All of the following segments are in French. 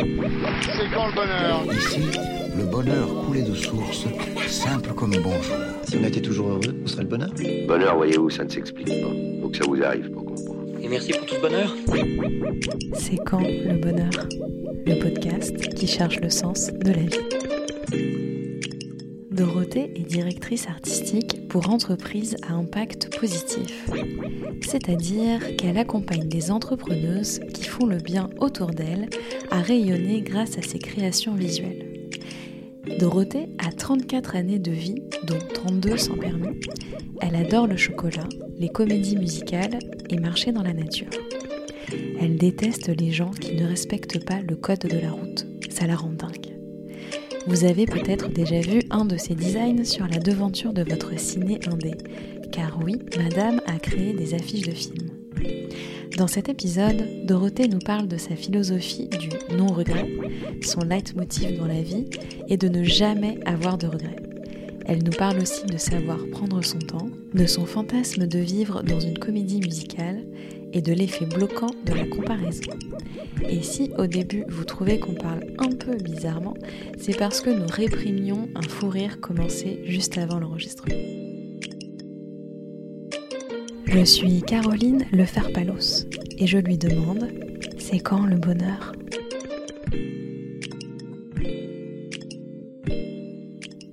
C'est quand le bonheur Ici, le bonheur coulait de source, simple comme bonjour. Si on était toujours heureux, où serait le bonheur Bonheur, voyez-vous, ça ne s'explique pas. Faut que ça vous arrive pour comprendre. Et merci pour tout ce bonheur. C'est quand le bonheur? Le podcast qui cherche le sens de la vie. Dorothée est directrice artistique pour entreprises à impact positif. C'est-à-dire qu'elle accompagne des entrepreneuses qui font le bien autour d'elles à rayonner grâce à ses créations visuelles. Dorothée a 34 années de vie, dont 32 sans permis. Elle adore le chocolat, les comédies musicales et marcher dans la nature. Elle déteste les gens qui ne respectent pas le code de la route. Ça la rend dingue. Vous avez peut-être déjà vu un de ses designs sur la devanture de votre ciné indé, car oui, Madame a créé des affiches de films. Dans cet épisode, Dorothée nous parle de sa philosophie du non-regret, son leitmotiv dans la vie et de ne jamais avoir de regrets. Elle nous parle aussi de savoir prendre son temps, de son fantasme de vivre dans une comédie musicale et de l'effet bloquant de la comparaison. Et si au début vous trouvez qu'on parle un peu bizarrement, c'est parce que nous réprimions un fou rire commencé juste avant l'enregistrement. Je suis Caroline Leferpalos et je lui demande c'est quand le bonheur?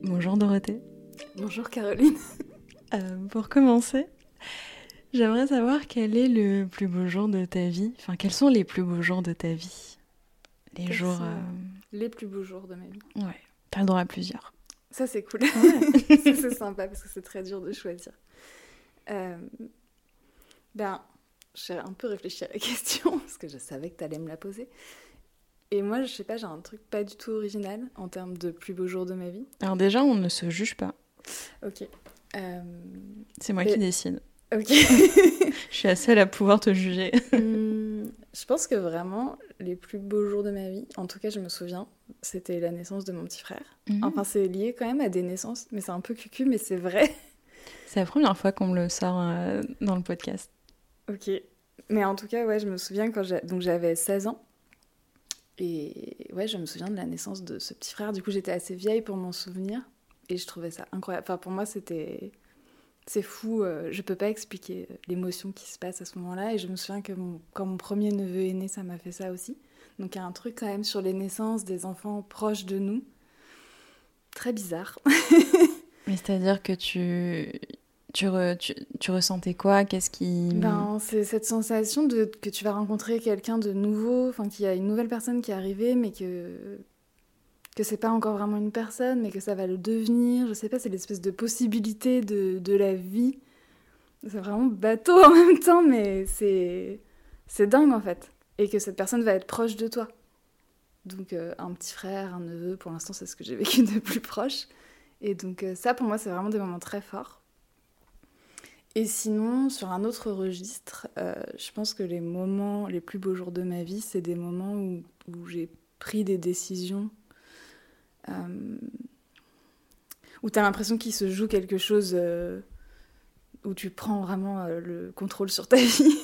Bonjour Dorothée. Bonjour Caroline. Euh, pour commencer, j'aimerais savoir quel est le plus beau jour de ta vie. Enfin, quels sont les plus beaux jours de ta vie? Les Quels jours. euh, Les plus beaux jours de ma vie? Ouais, t'as le droit à plusieurs. Ça c'est cool. Ça, c'est sympa parce que c'est très dur de choisir. Euh, Ben, j'ai un peu réfléchi à la question parce que je savais que t'allais me la poser. Et moi, je sais pas, j'ai un truc pas du tout original en termes de plus beaux jours de ma vie. Alors, déjà, on ne se juge pas. Ok. Euh, C'est moi Mais- qui décide. Ok. Je suis la seule à pouvoir te juger. Hum, je pense que vraiment, les plus beaux jours de ma vie, en tout cas, je me souviens, c'était la naissance de mon petit frère. Mhm. Enfin, c'est lié quand même à des naissances, mais c'est un peu cucu, mais c'est vrai. C'est la première fois qu'on me le sort euh, dans le podcast. Ok. Mais en tout cas, ouais, je me souviens quand j'avais 16 ans. Et ouais, je me souviens de la naissance de ce petit frère. Du coup, j'étais assez vieille pour m'en souvenir. Et je trouvais ça incroyable. Enfin, pour moi, c'était. C'est fou. euh, je peux pas expliquer l'émotion qui se passe à ce moment-là. Et je me souviens que mon- quand mon premier neveu est né, ça m'a fait ça aussi. Donc, il y a un truc quand même sur les naissances des enfants proches de nous. Très bizarre. Mais c'est-à-dire que tu, tu, re- tu, tu ressentais quoi? Qu'est-ce qui... Ben, c'est cette sensation de, que tu vas rencontrer quelqu'un de nouveau, enfin qu'il y a une nouvelle personne qui est arrivée, mais que que c'est pas encore vraiment une personne, mais que ça va le devenir. Je sais pas, c'est l'espèce de possibilité de, de la vie. C'est vraiment bateau en même temps, mais c'est c'est dingue en fait. Et que cette personne va être proche de toi. Donc euh, un petit frère, un neveu, pour l'instant c'est ce que j'ai vécu de plus proche. Et donc euh, ça pour moi c'est vraiment des moments très forts. Et sinon, sur un autre registre, euh, je pense que les moments, les plus beaux jours de ma vie, c'est des moments où, où j'ai pris des décisions, où tu as l'impression qu'il se joue quelque chose, euh, où tu prends vraiment euh, le contrôle sur ta vie.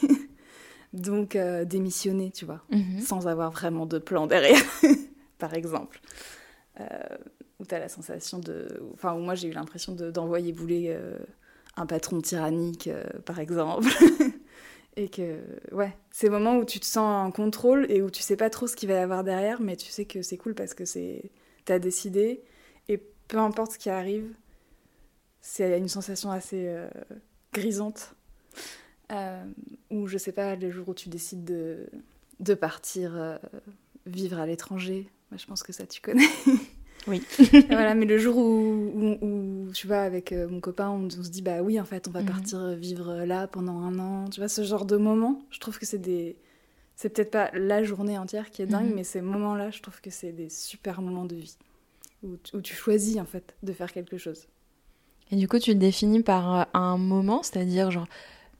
Donc, euh, démissionner, tu vois, Mhm. sans avoir vraiment de plan derrière, par exemple. Euh, où tu as la sensation de. Enfin, où moi j'ai eu l'impression de- d'envoyer bouler euh, un patron tyrannique, euh, par exemple. et que, ouais, ces moments où tu te sens en contrôle et où tu sais pas trop ce qu'il va y avoir derrière, mais tu sais que c'est cool parce que c'est. T'as décidé et peu importe ce qui arrive, c'est une sensation assez euh, grisante. Euh, ou je sais pas, les jours où tu décides de, de partir euh, vivre à l'étranger, je pense que ça tu connais. Oui. Voilà, mais le jour où, où, où, tu vois, avec mon copain, on, on se dit, bah oui, en fait, on va Mhm. partir vivre là pendant un an. Tu vois, ce genre de moments, je trouve que c'est des. C'est peut-être pas la journée entière qui est dingue, Mhm. mais ces moments-là, je trouve que c'est des super moments de vie. Où, tu- où tu choisis, en fait, de faire quelque chose. Et du coup, tu le définis par euh, un moment, c'est-à-dire genre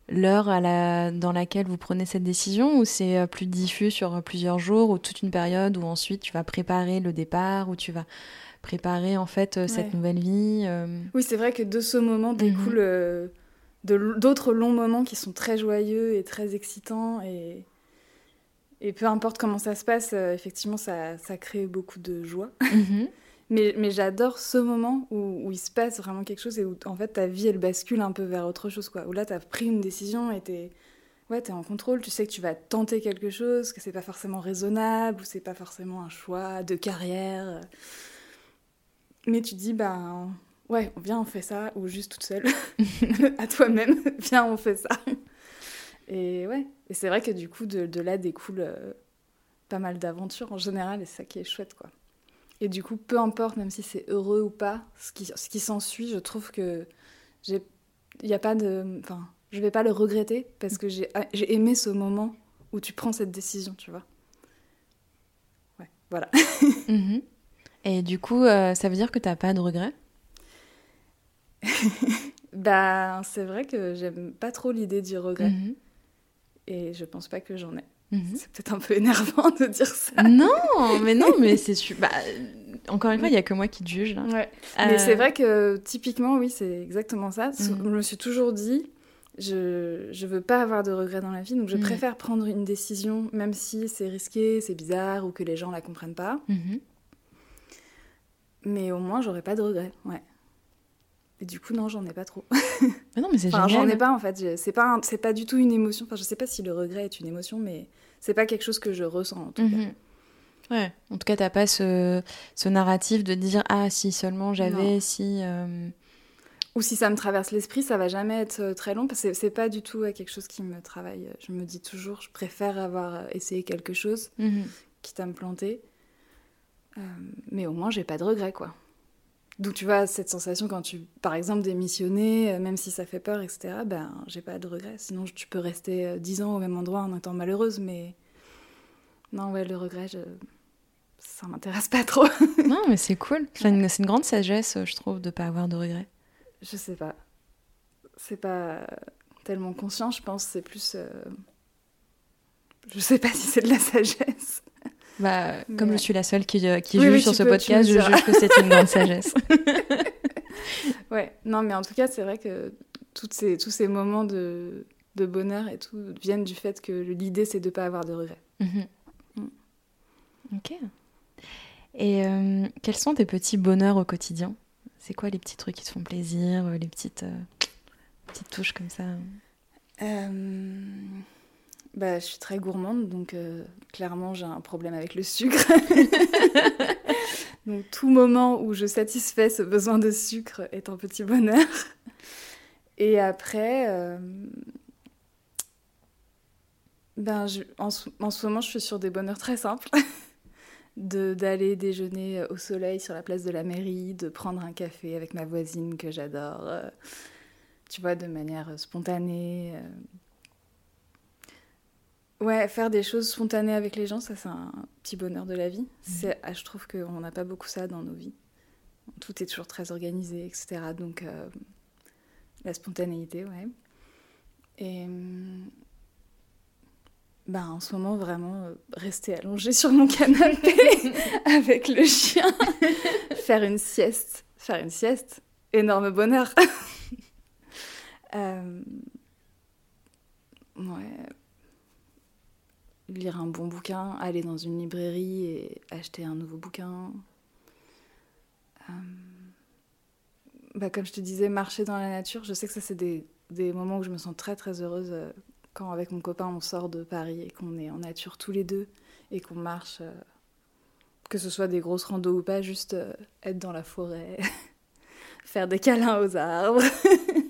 l'heure la... dans laquelle vous prenez cette décision, ou c'est euh, plus diffus sur euh, plusieurs jours, ou toute une période où ensuite tu vas préparer le départ, ou tu vas préparer en fait cette nouvelle vie euh, Oui, c'est vrai que de ce moment Mhm. découlent euh, l- d'autres longs moments qui sont très joyeux et très excitants. Et, Et peu importe comment ça se passe, euh, effectivement, ça, ça crée beaucoup de joie. Mhm. Mais, mais j'adore ce moment où, où il se passe vraiment quelque chose et où en fait ta vie elle bascule un peu vers autre chose quoi. Où là t'as pris une décision et t'es ouais, t'es en contrôle, tu sais que tu vas tenter quelque chose, que c'est pas forcément raisonnable ou c'est pas forcément un choix de carrière. Mais tu te dis ben ouais, viens on fait ça ou juste toute seule à toi-même, viens on fait ça. Et ouais, et c'est vrai que du coup de, de là découle euh, pas mal d'aventures en général et c'est ça qui est chouette quoi. Et du coup, peu importe, même si c'est heureux ou pas, ce qui, ce qui s'ensuit, je trouve que j'ai, y a pas de, enfin, je vais pas le regretter parce que j'ai, j'ai aimé ce moment où tu prends cette décision, tu vois. Ouais, voilà. Mhm. Et du coup, euh, ça veut dire que t'as pas de regrets? Bah, c'est vrai que j'aime pas trop l'idée du regret Mhm. Et je pense pas que j'en ai. Mhm. C'est peut-être un peu énervant de dire ça. Non, mais non, mais c'est bah, encore une fois, il y a que moi qui te juge là. Ouais. Mais Euh, c'est vrai que typiquement, oui, c'est exactement ça. Mhm. Je me suis toujours dit, je, je veux pas avoir de regrets dans la vie, donc je Mhm. préfère prendre une décision, même si c'est risqué, c'est bizarre ou que les gens la comprennent pas. Mais au moins, j'aurai pas de regrets, ouais. Et du coup, non, j'en ai pas trop. Mais non, mais c'est Enfin, génial. j'en ai pas en fait. C'est pas, un- c'est pas du tout une émotion. Enfin, je sais pas si le regret est une émotion, mais c'est pas quelque chose que je ressens en tout cas. Mhm. Ouais. En tout cas, t'as pas ce, ce narratif de dire ah si seulement j'avais, si. euh, Ou si ça me traverse l'esprit, ça va jamais être euh, très long parce que c'est- pas du tout ouais, quelque chose qui me travaille. Je me dis toujours, je préfère avoir euh, essayé quelque chose mhm. quitte à me planter. Euh, mais au moins, j'ai pas de regrets, quoi. D'où tu vois cette sensation quand tu, par exemple, démissionner, euh, même si ça fait peur, etc., ben, j'ai pas de regrets. Sinon, tu peux rester euh, 10 ans au même endroit en étant malheureuse, mais. Non, ouais, le regret, je... ça m'intéresse pas trop. Non, mais c'est cool. Une- c'est une grande sagesse, je trouve, de pas avoir de regrets. je sais pas. C'est pas tellement conscient, je pense, c'est plus. euh, Je sais pas si c'est de la sagesse. Bah, comme je suis la seule qui, euh, qui Oui, juge oui, sur ce peux- podcast, je juge que c'est une grande sagesse. Ouais, non, mais en tout cas, c'est vrai que toutes ces, tous ces moments de, de bonheur et tout viennent du fait que l'idée, c'est de pas avoir de regrets. Mhm. Mm. Ok. Et euh, quels sont tes petits bonheurs au quotidien? C'est quoi les petits trucs qui te font plaisir, euh, les petites, euh, petites touches comme ça? Euh, Bah, je suis très gourmande, donc euh, clairement, j'ai un problème avec le sucre. donc, tout moment où je satisfais ce besoin de sucre est un petit bonheur. Et après, euh, ben, je- en, ce- en ce moment, je suis sur des bonheurs très simples. d'aller déjeuner au soleil sur la place de la mairie, de prendre un café avec ma voisine que j'adore, euh, tu vois, de manière spontanée. euh. Ouais, faire des choses spontanées avec les gens, ça c'est un petit bonheur de la vie. C'est, ah, je trouve qu'on n'a pas beaucoup ça dans nos vies. Tout est toujours très organisé, etc. Donc euh, la spontanéité, ouais. Et hum, ben, en ce moment, vraiment, euh, rester allongée sur mon canapé avec le chien, faire une sieste. Faire une sieste, énorme bonheur. Euh, Ouais. Lire un bon bouquin, aller dans une librairie et acheter un nouveau bouquin. Euh, Bah, comme je te disais, marcher dans la nature, je sais que ça, c'est des, des moments où je me sens très très heureuse euh, quand avec mon copain on sort de Paris et qu'on est en nature tous les deux et qu'on marche, euh, que ce soit des grosses randos ou pas, juste être dans la forêt, faire des câlins aux arbres,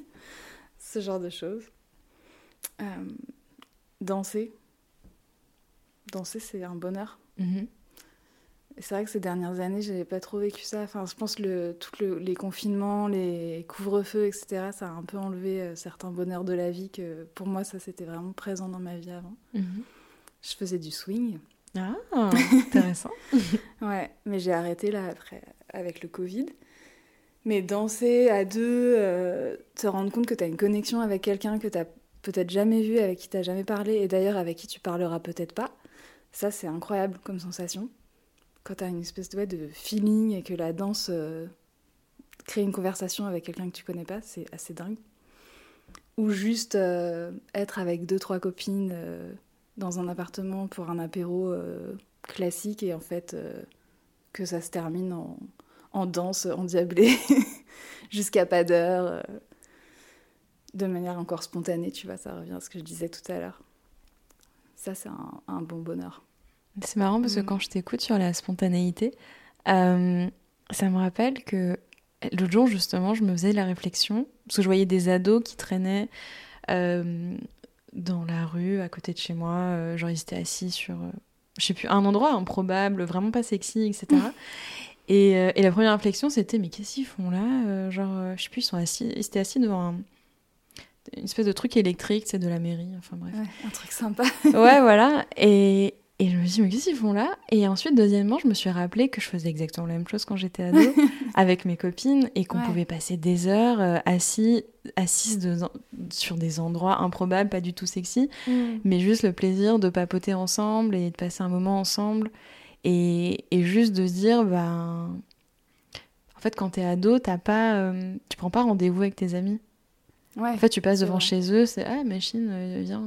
ce genre de choses. Danser. Danser, c'est un bonheur. Mhm. Et c'est vrai que ces dernières années, j'avais pas trop vécu ça. Enfin, je pense que le, tous le- les confinements, les couvre-feux, etc., ça a un peu enlevé euh, certains bonheurs de la vie que pour moi, ça c'était vraiment présent dans ma vie avant. Mhm. Je faisais du swing. Ah, intéressant. Ouais, mais j'ai arrêté là après, avec le Covid. Mais danser à deux, euh, te rendre compte que tu as une connexion avec quelqu'un que tu peut-être jamais vu, avec qui tu jamais parlé, et d'ailleurs avec qui tu parleras peut-être pas, ça c'est incroyable comme sensation. Quand tu as une espèce de, feeling et que la danse euh, crée une conversation avec quelqu'un que tu connais pas, c'est assez dingue. Ou juste euh, être avec deux, trois copines euh, dans un appartement pour un apéro classique et en fait que ça se termine en, en danse endiablée jusqu'à pas d'heure, de manière encore spontanée, tu vois, ça revient à ce que je disais tout à l'heure. Ça, c'est un, un bon bonheur. C'est marrant parce que Mm. quand je t'écoute sur la spontanéité, euh, ça me rappelle que l'autre jour, justement, je me faisais la réflexion, parce que je voyais des ados qui traînaient euh, dans la rue à côté de chez moi, euh, genre ils étaient assis sur, euh, je sais plus, un endroit improbable, vraiment pas sexy, etc. et, euh, et la première réflexion, c'était, mais qu'est-ce qu'ils font là Euh, Genre, euh, je sais plus, ils sont assis, ils étaient assis devant un- une espèce de truc électrique, c'est de la mairie, enfin bref. Ouais, un truc sympa. Ouais, voilà. Et, et je me suis dit, mais qu'est-ce qu'ils font là? Et ensuite, deuxièmement, je me suis rappelé que je faisais exactement la même chose quand j'étais ado avec mes copines et qu'on Ouais. pouvait passer des heures euh, assis, assises de- sur des endroits improbables, pas du tout sexy, mais juste le plaisir de papoter ensemble et de passer un moment ensemble. Et, et juste de se dire, ben. En fait, quand t'es ado, t'as pas, euh, tu prends pas rendez-vous avec tes amis. Ouais. En fait, tu passes devant vrai. chez eux, c'est Ah, machine, euh, viens,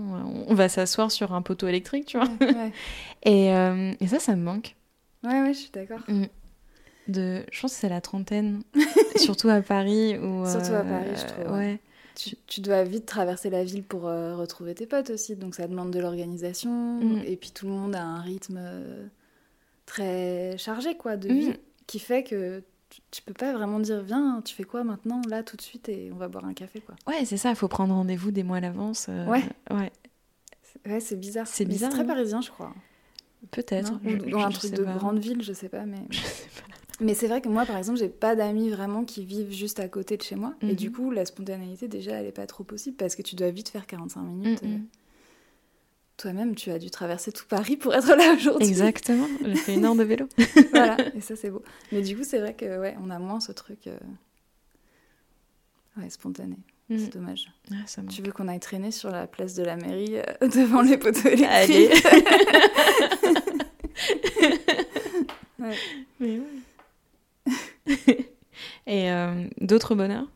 on va s'asseoir sur un poteau électrique, tu vois. ouais, ouais. Et, euh, et ça, ça me manque. Ouais, ouais, je suis d'accord. De, je pense que c'est la trentaine, surtout à Paris. Où, Surtout à euh, Paris, je trouve, Ouais. ouais. Tu, tu dois vite traverser la ville pour euh, retrouver tes potes aussi, donc ça demande de l'organisation. Mhm. Et puis tout le monde a un rythme euh, très chargé, quoi, de Mhm. vie, qui fait que tu, peux pas vraiment dire viens, tu fais quoi maintenant, là, tout de suite, et on va boire un café, quoi. Ouais, c'est ça, il faut prendre rendez-vous des mois à l'avance. euh, Ouais. Ouais, C'est- Ouais, c'est bizarre. C'est bizarre, très hein. parisien, je crois. peut-être. Dans un je truc de pas. grande ville, je sais pas, mais. Je sais pas. Mais c'est vrai que moi, par exemple, j'ai pas d'amis vraiment qui vivent juste à côté de chez moi. Et Mhm. du coup, la spontanéité, déjà, elle est pas trop possible parce que tu dois vite faire 45 minutes. Mhm. euh. Toi-même, tu as dû traverser tout Paris pour être là aujourd'hui. Exactement, j'ai fait une heure de vélo. voilà, et ça, c'est beau. Mais du coup, c'est vrai que, ouais, on a moins ce truc. euh, Ouais, spontané. Mm. C'est dommage. Ah, ça Tu veux qu'on aille traîner sur la place de la mairie euh, devant les poteaux électriques Allez. Ouais. Mais ouais. Et euh, d'autres bonheurs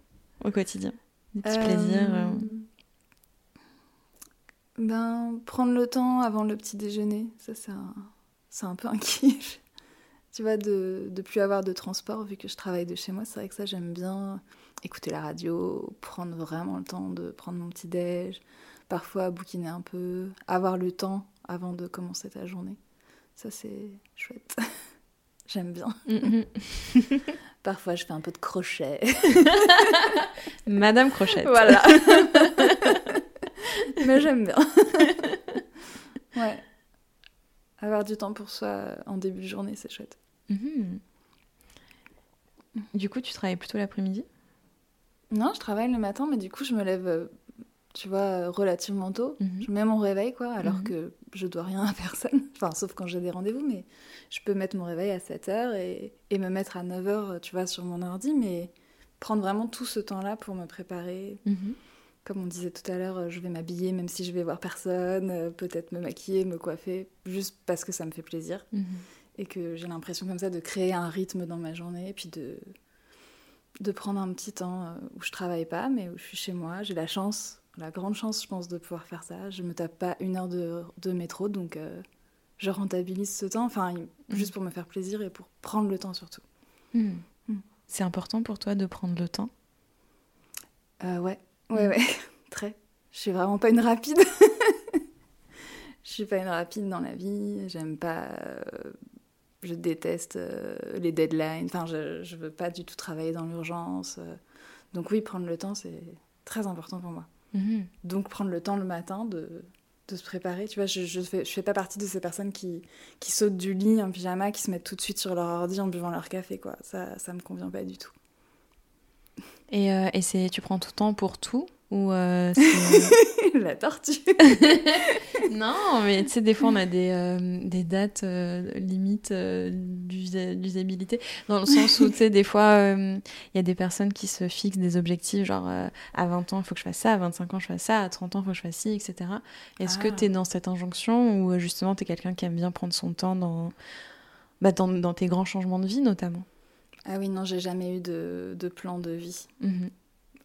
au quotidien? Des petits plaisirs Ben, prendre le temps avant le petit déjeuner, ça c'est un, un peu un kiff. Tu vois, de, de plus avoir de transport vu que je travaille de chez moi, c'est vrai que ça j'aime bien écouter la radio, prendre vraiment le temps de prendre mon petit déj, parfois bouquiner un peu, avoir le temps avant de commencer ta journée. Ça c'est chouette. j'aime bien. mhm. Parfois je fais un peu de crochet. Madame Crochette. Voilà. Mais j'aime bien. ouais. Avoir du temps pour soi en début de journée, c'est chouette. Mhm. Du coup, tu travailles plutôt l'après-midi? Non, je travaille le matin, mais du coup, je me lève, euh, tu vois, relativement tôt. Mhm. Je mets mon réveil, quoi, alors Mhm. que je dois rien à personne. Enfin, sauf quand j'ai des rendez-vous, mais je peux mettre mon réveil à 7h et, et me mettre à 9h, tu vois, sur mon ordi, mais prendre vraiment tout ce temps-là pour me préparer. Mhm. Comme on disait tout à l'heure, euh, je vais m'habiller même si je vais voir personne, euh, peut-être me maquiller, me coiffer, juste parce que ça me fait plaisir. Mhm. et que j'ai l'impression comme ça de créer un rythme dans ma journée et puis de, de prendre un petit temps euh, où je travaille pas mais où je suis chez moi. J'ai la chance, la grande chance je pense de pouvoir faire ça. Je me tape pas une heure de, de métro donc euh, je rentabilise ce temps, enfin juste pour me faire plaisir et pour prendre le temps surtout. Mhm. Mm. C'est important pour toi de prendre le temps? Euh, ouais, ouais, ouais, très. Je suis vraiment pas une rapide. Je suis pas une rapide dans la vie. J'aime pas. euh, je déteste euh, les deadlines. Enfin, je, je veux pas du tout travailler dans l'urgence. Donc, oui, prendre le temps, c'est très important pour moi. Mhm. Donc, prendre le temps le matin de, de se préparer. Tu vois, je, je, fais, je fais pas partie de ces personnes qui, qui sautent du lit en pyjama, qui se mettent tout de suite sur leur ordi en buvant leur café, quoi. Ça, ça me convient pas du tout. Et, euh, et c'est, tu prends tout le temps pour tout ou euh, la tortue. Non, mais tu sais, des fois, on a des, euh, des dates euh, limites d'usa- d'usabilité. Dans le sens où, tu sais, des fois, il y a des personnes qui se fixent des objectifs, genre à 20 ans, il faut que je fasse ça, à 25 ans, je fasse ça, à 30 ans, il faut que je fasse ci, etc. Est-ce que Ah. tu es dans cette injonction ou justement, tu es quelqu'un qui aime bien prendre son temps dans, bah, dans, dans tes grands changements de vie, notamment? Ah oui, non, j'ai jamais eu de, de plan de vie. Mhm.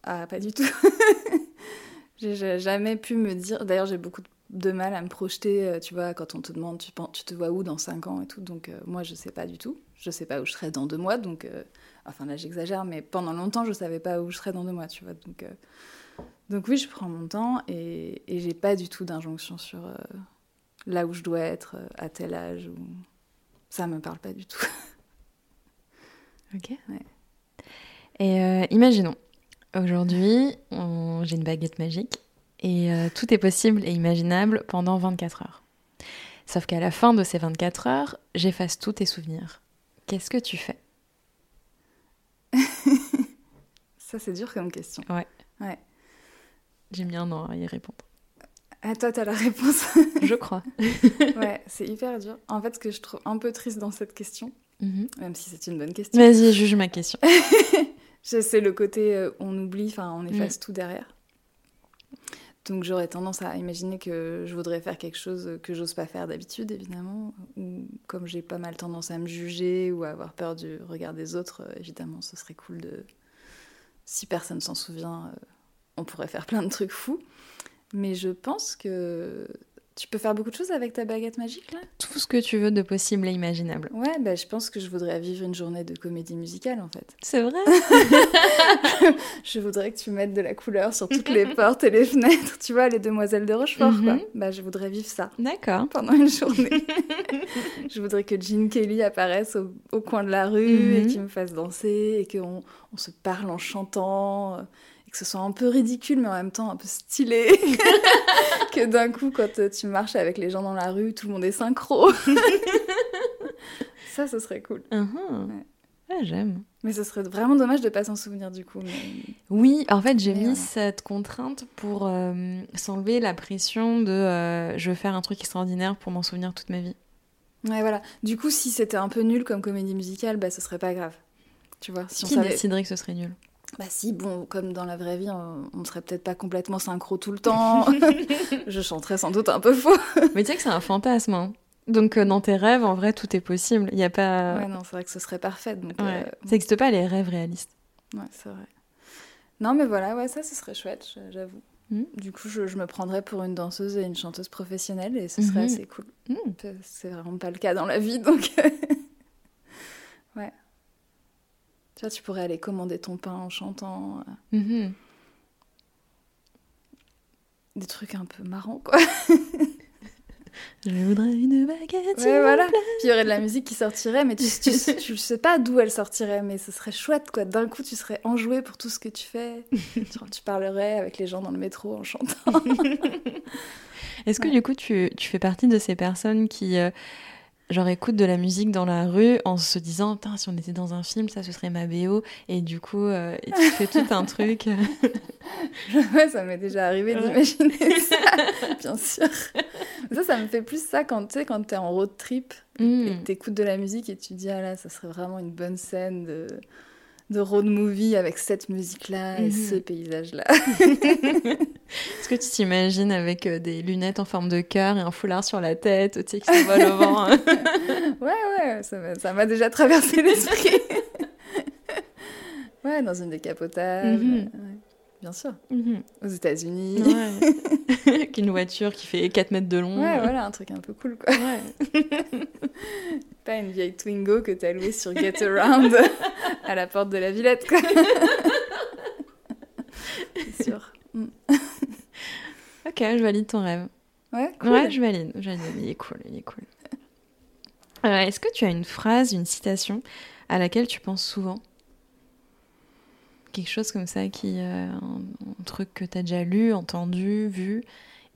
Ah, pas du tout. j'ai jamais pu me dire. D'ailleurs, j'ai beaucoup de mal à me projeter, euh, tu vois, quand on te demande tu, tu te vois où dans 5 ans et tout. Donc euh, moi, je sais pas du tout. Je sais pas où je serai dans deux mois. Donc, euh, enfin là, j'exagère, mais pendant longtemps, je savais pas où je serais dans deux mois, tu vois. Donc, donc oui, je prends mon temps et, et j'ai pas du tout d'injonction sur là où je dois être à tel âge. Ou... Ça me parle pas du tout. ok. Ouais. Et imaginons, aujourd'hui, on... j'ai une baguette magique et euh, tout est possible et imaginable pendant 24 heures. Sauf qu'à la fin de ces 24 heures, j'efface tous tes souvenirs. Qu'est-ce que tu fais? Ça, c'est dur comme question. Ouais. Ouais. J'ai mis un an à y répondre. Ah, toi, t'as la réponse Je crois. ouais, c'est hyper dur. En fait, ce que je trouve un peu triste dans cette question, mhm. même si c'est une bonne question. Vas-y, juge ma question. c'est le côté euh, on oublie, enfin, on efface mm. tout derrière. Donc j'aurais tendance à imaginer que je voudrais faire quelque chose que j'ose pas faire d'habitude, évidemment. Ou comme j'ai pas mal tendance à me juger ou à avoir peur du regard des autres, euh, évidemment, ce serait cool de. Si personne s'en souvient, euh, on pourrait faire plein de trucs fous. Mais je pense que tu peux faire beaucoup de choses avec ta baguette magique là? Tout ce que tu veux de possible et imaginable. Ouais, bah, je pense que je voudrais vivre une journée de comédie musicale en fait. C'est vrai? Je voudrais que tu mettes de la couleur sur toutes les portes et les fenêtres, tu vois, les demoiselles de Rochefort quoi. Mhm. Bah, je voudrais vivre ça. D'accord. Pendant une journée. je voudrais que Gene Kelly apparaisse au, coin de la rue et mhm. qu'il me fasse danser et qu'on on se parle en chantant que ce soit un peu ridicule, mais en même temps un peu stylé. que d'un coup, quand tu marches avec les gens dans la rue, tout le monde est synchro. ça, ce serait cool. Uh-huh. ouais. j'aime. Mais ce serait vraiment dommage de pas s'en souvenir du coup. Oui, en fait, j'ai mis cette contrainte pour euh, s'enlever la pression de euh, je veux faire un truc extraordinaire pour m'en souvenir toute ma vie. Ouais, voilà. Du coup, si c'était un peu nul comme comédie musicale, bah ce serait pas grave. Tu vois, si Qui on déciderait que ce serait nul? Bah si, bon, comme dans la vraie vie, on, ne serait peut-être pas complètement synchro tout le temps. je chanterais sans doute un peu faux. Mais tu sais que c'est un fantasme. Hein. Donc euh, dans tes rêves, en vrai, tout est possible. Il y a pas. Ouais, non, c'est vrai que ce serait parfait. Donc, euh, Ça n'existe pas les rêves réalistes. Ouais, c'est vrai. Non, mais voilà, ouais, ça, ce serait chouette, j'avoue. Hmm. Du coup, je, me prendrais pour une danseuse et une chanteuse professionnelle et ce serait mhm. assez cool. Hmm. C'est vraiment pas le cas dans la vie, donc. ouais. Tu vois, tu pourrais aller commander ton pain en chantant. Euh. Mhm. Des trucs un peu marrants, quoi. Je voudrais une baguette. Ouais, voilà. Puis il y aurait de la musique qui sortirait, mais tu, tu, tu sais pas d'où elle sortirait, mais ce serait chouette, quoi. D'un coup, tu serais enjoué pour tout ce que tu fais. tu, parlerais avec les gens dans le métro en chantant. Est-ce que du coup, tu, tu, fais partie de ces personnes qui. Euh, genre écoute de la musique dans la rue en se disant si on était dans un film ça ce serait ma BO et du coup euh, tu fais tout un truc ouais ça m'est déjà arrivé d'imaginer ça bien sûr ça ça me fait plus ça quand tu sais quand t'es en road trip et hmm. t'écoutes de la musique et tu dis ah là ça serait vraiment une bonne scène de de road movie avec cette musique-là et ce mhm. paysage-là. Est-ce que tu t'imagines avec euh, des lunettes en forme de cœur et un foulard sur la tête, tu sais, qui s'envole au vent hein Ouais, ouais, ça m'a déjà traversé l'esprit. ouais, dans une décapotable. Mhm. Bien sûr. Mhm. Aux États-Unis. Avec une voiture qui fait 4 mètres de long. Ouais, voilà, un truc un peu cool, quoi. Ouais. Pas une vieille Twingo que t'as louée sur Get Around à la porte de la Villette, quoi. C'est sûr. Mm. Ok, je valide ton rêve. Ouais, cool. Ouais, je valide. Je valide. Il est cool, il est cool. Euh, est-ce que tu as une phrase, une citation à laquelle tu penses souvent? Quelque chose comme ça, qui, euh, un, truc que tu as déjà lu, entendu, vu,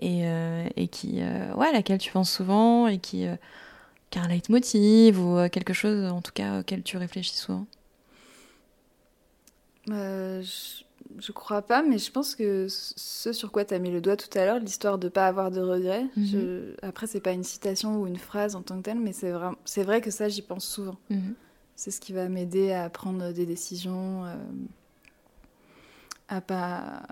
et, euh, et qui, ouais, à laquelle tu penses souvent, et qui, qui a un leitmotiv, ou quelque chose en tout cas auquel tu réfléchis souvent? Je, je, crois pas, mais je pense que ce sur quoi tu as mis le doigt tout à l'heure, l'histoire de pas avoir de regrets, mhm. après, c'est pas une citation ou une phrase en tant que telle, mais c'est vrai, vrai que ça, j'y pense souvent. Mhm. C'est ce qui va m'aider à prendre des décisions à pas.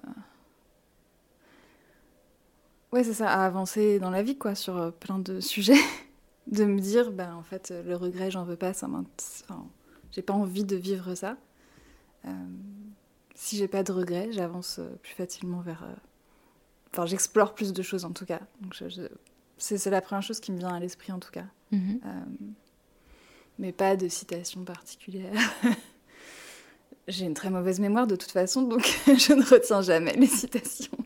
Ouais, c'est ça, à avancer dans la vie, quoi, sur euh, plein de sujets. de me dire, ben, en fait, le regret, j'en veux pas, ça enfin, j'ai pas envie de vivre ça. Euh, si j'ai pas de regret, j'avance euh, plus facilement vers, enfin, j'explore plus de choses en tout cas. Donc je- je- c'est la première chose qui me vient à l'esprit en tout cas. Mhm. Euh, mais pas de citation particulière. J'ai une très mauvaise mémoire de toute façon, donc je ne retiens jamais les citations.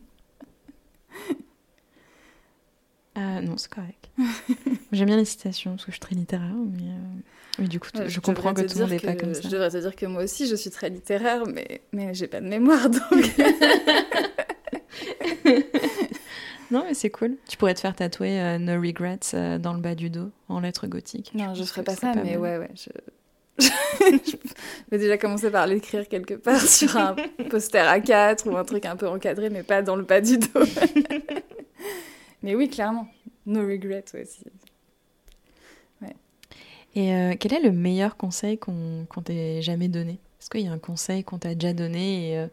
Ah, non, c'est correct. J'aime bien les citations parce que je suis très littéraire, mais, euh, mais du coup, Ouais, je comprends que tout le monde n'est pas comme ça. Je devrais te dire que moi aussi, je suis très littéraire, mais, mais j'ai pas de mémoire, donc... Non, mais c'est cool. Tu pourrais te faire tatouer euh, No Regrets euh, dans le bas du dos en lettres gothiques. non, je pense ferais pas ça, mais mal. ouais, ouais, je... je vais déjà commencer par l'écrire quelque part sur un poster A4 ou un truc un peu encadré, mais pas dans le bas du dos. Mais oui, clairement. No regret, ouais, si. Et euh, quel est le meilleur conseil qu'on t'ait jamais donné? Est-ce qu'il y a un conseil qu'on t'a déjà donné et, euh,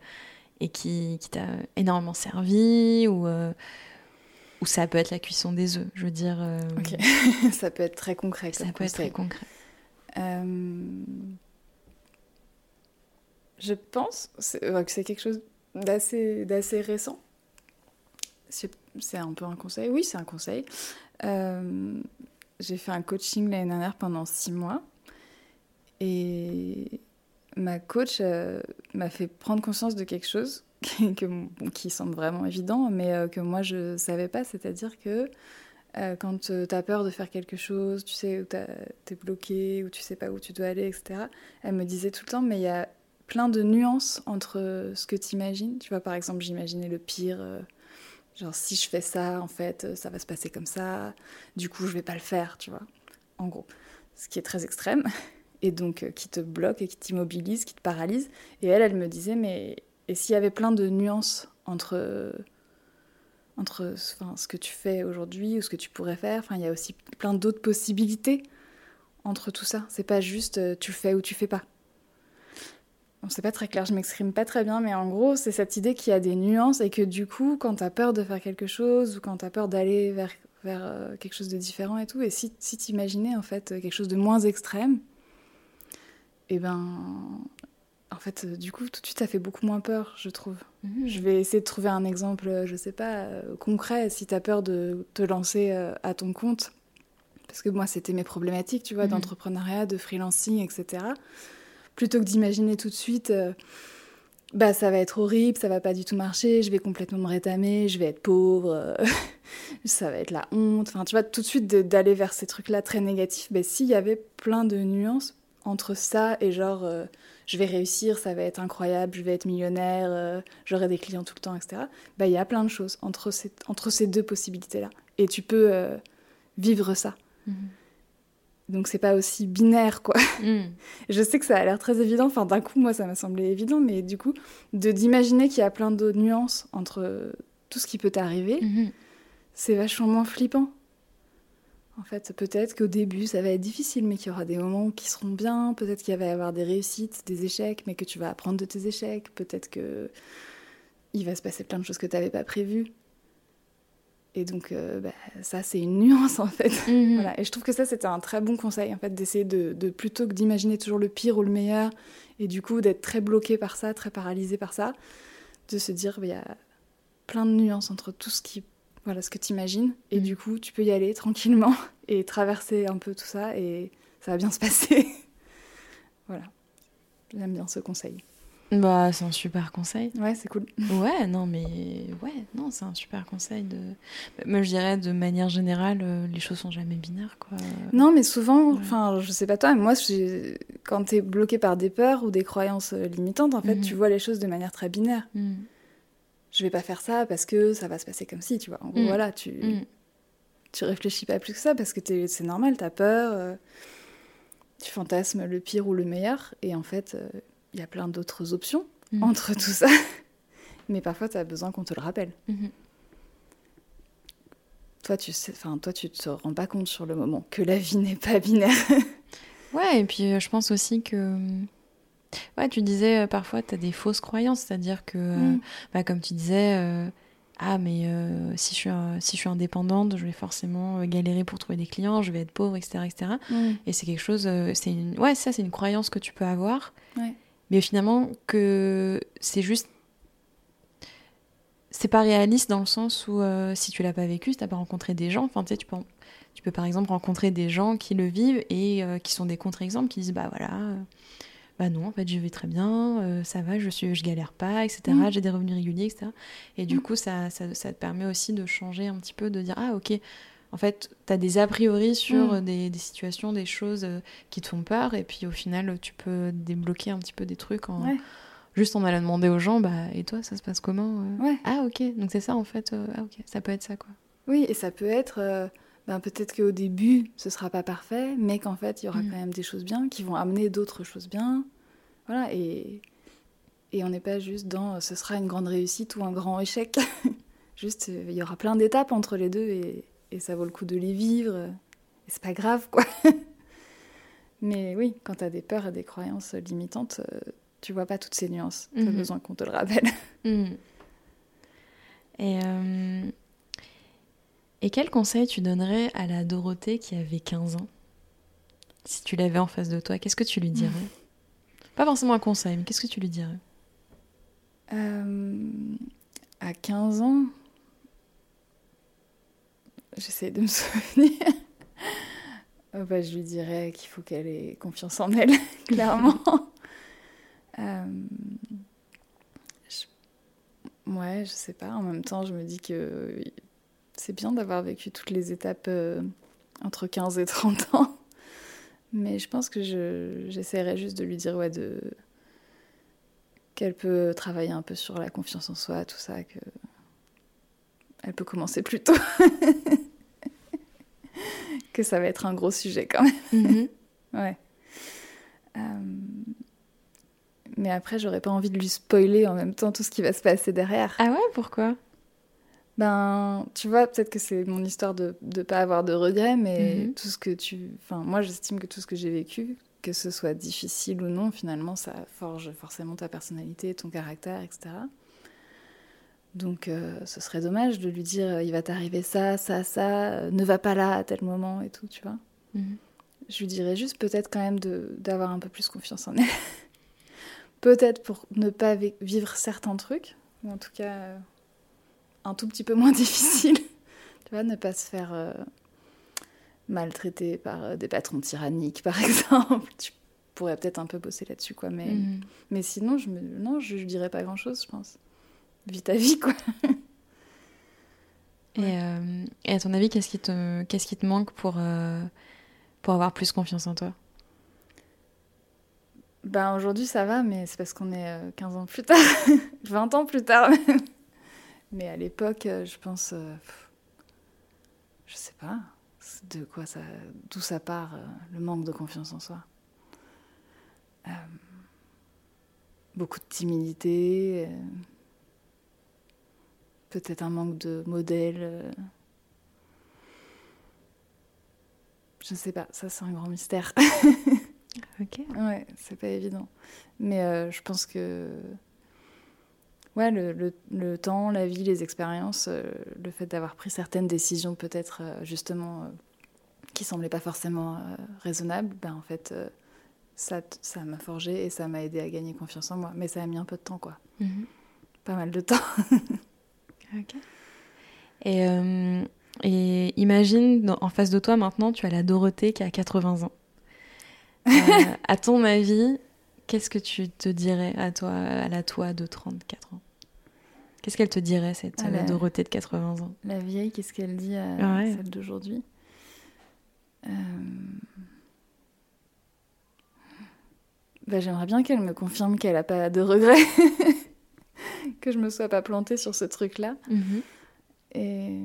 et qui, qui t'a énormément servi ou, euh, ou ça peut être la cuisson des œufs? Je veux dire, ça peut être très concret. ça peut être très concret. Je pense que c'est quelque chose d'assez récent. C'est un peu un conseil. Oui, c'est un conseil. Euh, J'ai fait un coaching l'année dernière pendant six mois. Et ma coach euh, m'a fait prendre conscience de quelque chose qui, semble vraiment évident, mais euh, que moi je savais pas. C'est-à-dire que quand tu as peur de faire quelque chose, tu sais où tu es bloqué, où tu sais pas où tu dois aller, etc. Elle me disait tout le temps, mais il y a plein de nuances entre ce que tu imagines. Tu vois, par exemple, j'imaginais le pire. Genre, si je fais ça, en fait, euh, ça va se passer comme ça. Du coup, je vais pas le faire, tu vois. En gros. Ce qui est très extrême. Et donc, euh, qui te bloque et qui t'immobilise, qui te paralyse. Et elle, elle me disait, mais. Et s'il y avait plein de nuances entre entre enfin, ce que tu fais aujourd'hui ou ce que tu pourrais faire. Enfin, il y a aussi plein d'autres possibilités entre tout ça. C'est pas juste euh, tu le fais ou tu fais pas. Bon, c'est pas très clair, je m'exprime pas très bien, mais en gros, c'est cette idée qu'il y a des nuances et que du coup, quand t'as peur de faire quelque chose ou quand t'as peur d'aller vers, vers euh, quelque chose de différent et tout, et si, si t'imaginais en fait quelque chose de moins extrême, et ben. En fait, euh, du coup, tout de suite, ça fait beaucoup moins peur, je trouve. Je vais essayer de trouver un exemple, euh, je sais pas, concret, si tu as peur de te lancer à ton compte. Parce que moi, c'était mes problématiques, tu vois, Mhm. d'entrepreneuriat, de freelancing, etc. Plutôt que d'imaginer tout de suite, euh, bah ça va être horrible, ça va pas du tout marcher, je vais complètement me rétamer, je vais être pauvre, euh, ça va être la honte. Enfin, tu vois, tout de suite d'aller vers ces trucs-là très négatifs, bah, s'il y avait plein de nuances entre ça et genre, euh, je vais réussir, ça va être incroyable, je vais être millionnaire, j'aurai des clients tout le temps, etc. Bah, il y a plein de choses entre ces, entre ces deux possibilités-là. Et tu peux vivre ça. Mhm. Donc c'est pas aussi binaire, quoi. Mhm. Je sais que ça a l'air très évident, enfin d'un coup moi ça m'a semblé évident, mais du coup, de d'imaginer qu'il y a plein d'autres nuances entre tout ce qui peut t'arriver, Mhm. c'est vachement moins flippant. En fait, peut-être qu'au début, ça va être difficile, mais qu'il y aura des moments qui seront bien. Peut-être qu'il va y avoir des réussites, des échecs, mais que tu vas apprendre de tes échecs. Peut-être que il va se passer plein de choses que tu n'avais pas prévues. Et donc, euh, bah, ça, c'est une nuance, en fait. Mhm. Voilà. Et je trouve que ça, c'était un très bon conseil, en fait, d'essayer de, de- plutôt que d'imaginer toujours le pire ou le meilleur, et du coup d'être très bloqué par ça, très paralysé par ça, de se dire, bah, il y a plein de nuances entre tout ce qui, voilà, ce que tu imagines, et Mhm. du coup, tu peux y aller tranquillement et traverser un peu tout ça, et ça va bien se passer. voilà. J'aime bien ce conseil. Bah, c'est un super conseil. Ouais, c'est cool. Ouais, non, mais ouais, non, c'est un super conseil. De... Moi, je dirais de manière générale, euh, les choses sont jamais binaires, quoi. Non, mais souvent, Ouais. enfin, je sais pas toi, mais moi, quand t'es bloqué par des peurs ou des croyances euh, limitantes, en fait, Mhm. tu vois les choses de manière très binaire. Mhm. Je vais pas faire ça parce que ça va se passer comme si, tu vois. En gros, Mhm. voilà, tu, tu réfléchis pas plus que ça parce que t'es- c'est normal, t'as peur, euh, tu fantasmes le pire ou le meilleur, et en fait, y a plein d'autres options Mhm. entre tout ça. Mais parfois, t'as besoin qu'on te le rappelle. Mhm. Toi, tu sais, enfin, toi, tu te rends pas compte sur le moment que la vie n'est pas binaire. Ouais, et puis euh, je pense aussi que. Ouais, tu disais euh, parfois, tu as des fausses croyances, c'est-à-dire que, euh, Mm. bah, comme tu disais, euh, ah, mais euh, si, je suis, si je suis indépendante, je vais forcément galérer pour trouver des clients, je vais être pauvre, etc. etc. Mm. Et c'est quelque chose, euh, c'est une, ouais, ça, c'est une croyance que tu peux avoir, Ouais. Mais finalement, que c'est juste. c'est pas réaliste dans le sens où euh, si tu l'as pas vécu, si t'as pas rencontré des gens, enfin tu sais, tu peux, tu peux par exemple rencontrer des gens qui le vivent et euh, qui sont des contre-exemples, qui disent bah voilà, euh, bah non, en fait je vais très bien, ça va, je suis, je galère pas, etc. Mm. J'ai des revenus réguliers, etc. Et du Mm. coup, ça, ça, ça te permet aussi de changer un petit peu, de dire ah ok, en fait, tu as des a priori sur Mm. euh, des, des situations, des choses euh, qui te font peur, et puis au final, tu peux débloquer un petit peu des trucs en, Ouais. juste en allant demander aux gens, bah, et toi, ça se passe comment euh Ouais. Ah, ok, donc c'est ça en fait, ah, ok, ça peut être ça quoi. Oui, et ça peut être, euh, ben, peut-être qu'au début, ce sera pas parfait, mais qu'en fait, il y aura Mm. quand même des choses bien qui vont amener d'autres choses bien. Voilà, et, et on n'est pas juste dans ce sera une grande réussite ou un grand échec. juste, il y aura plein d'étapes entre les deux et, et ça vaut le coup de les vivre. Et c'est pas grave, quoi. mais oui, quand tu as des peurs et des croyances limitantes, euh, tu vois pas toutes ces nuances. Tu Mhm. besoin qu'on te le rappelle. Hmm. Et, euh, et quel conseil tu donnerais à la Dorothée qui avait 15 ans? Si tu l'avais en face de toi, qu'est-ce que tu lui dirais? Pas forcément un conseil, mais qu'est-ce que tu lui dirais? Euh, à 15 ans, j'essaie de me souvenir. Oh, bah, je lui dirais qu'il faut qu'elle ait confiance en elle, clairement. Euh, je- Ouais, je sais pas. En même temps, je me dis que c'est bien d'avoir vécu toutes les étapes euh, entre 15 et 30 ans. Mais je pense que je- j'essaierai juste de lui dire ouais, de qu'elle peut travailler un peu sur la confiance en soi, tout ça, que elle peut commencer plus tôt. que ça va être un gros sujet quand même. Mhm. Ouais. Euh, Mais après, j'aurais pas envie de lui spoiler en même temps tout ce qui va se passer derrière. Ah ouais, pourquoi? Ben, tu vois, peut-être que c'est mon histoire de ne pas avoir de regrets, mais Mhm. tout ce que tu. Enfin, moi, j'estime que tout ce que j'ai vécu, que ce soit difficile ou non, finalement, ça forge forcément ta personnalité, ton caractère, etc. Donc, euh, ce serait dommage de lui dire euh, il va t'arriver ça, ça, ça, euh, ne va pas là à tel moment et tout, tu vois. Mhm. Je lui dirais juste peut-être quand même d'avoir un peu plus confiance en elle. peut-être pour ne pas vi- vivre certains trucs, ou en tout cas euh, un tout petit peu moins difficile. tu vois, ne pas se faire euh, maltraiter par des patrons tyranniques, par exemple. Tu pourrais peut-être un peu bosser là-dessus, quoi. Mais, Mhm. mais sinon, je me... non, je lui dirais pas grand-chose, je pense. Vis ta vie, quoi. Et, euh, et à ton avis, qu'est-ce qui te, qu'est-ce qui te manque pour, euh, pour avoir plus confiance en toi? Ben aujourd'hui ça va, mais c'est parce qu'on est euh, 15 ans plus tard, 20 ans plus tard même. Mais à l'époque, euh, je pense, euh, je sais pas, de quoi ça, d'où ça part, euh, le manque de confiance en soi. Euh, beaucoup de timidité, euh, peut-être un manque de modèle. euh. Je sais pas, ça c'est un grand mystère. Ok. Ouais, c'est pas évident. Mais euh, je pense que ouais, le, le- le temps, la vie, les expériences, euh, le fait d'avoir pris certaines décisions peut-être euh, justement qui semblaient pas forcément raisonnables, ben en fait ça ça m'a forgé et ça m'a aidé à gagner confiance en moi. Mais ça a mis un peu de temps quoi, Mhm. pas mal de temps. Ok. Et, euh, et imagine, dans- en face de toi maintenant, tu as la Dorothée qui a 80 ans. Euh, à ton avis, qu'est-ce que tu te dirais à toi, à la toi de 34 ans? Qu'est-ce qu'elle te dirait, cette Ah, la- Dorothée de 80 ans? La vieille, qu'est-ce qu'elle dit à ouais. celle d'aujourd'hui? Euh, bah, J'aimerais bien qu'elle me confirme qu'elle n'a pas de regrets, que je me sois pas plantée sur ce truc-là. Mhm. Et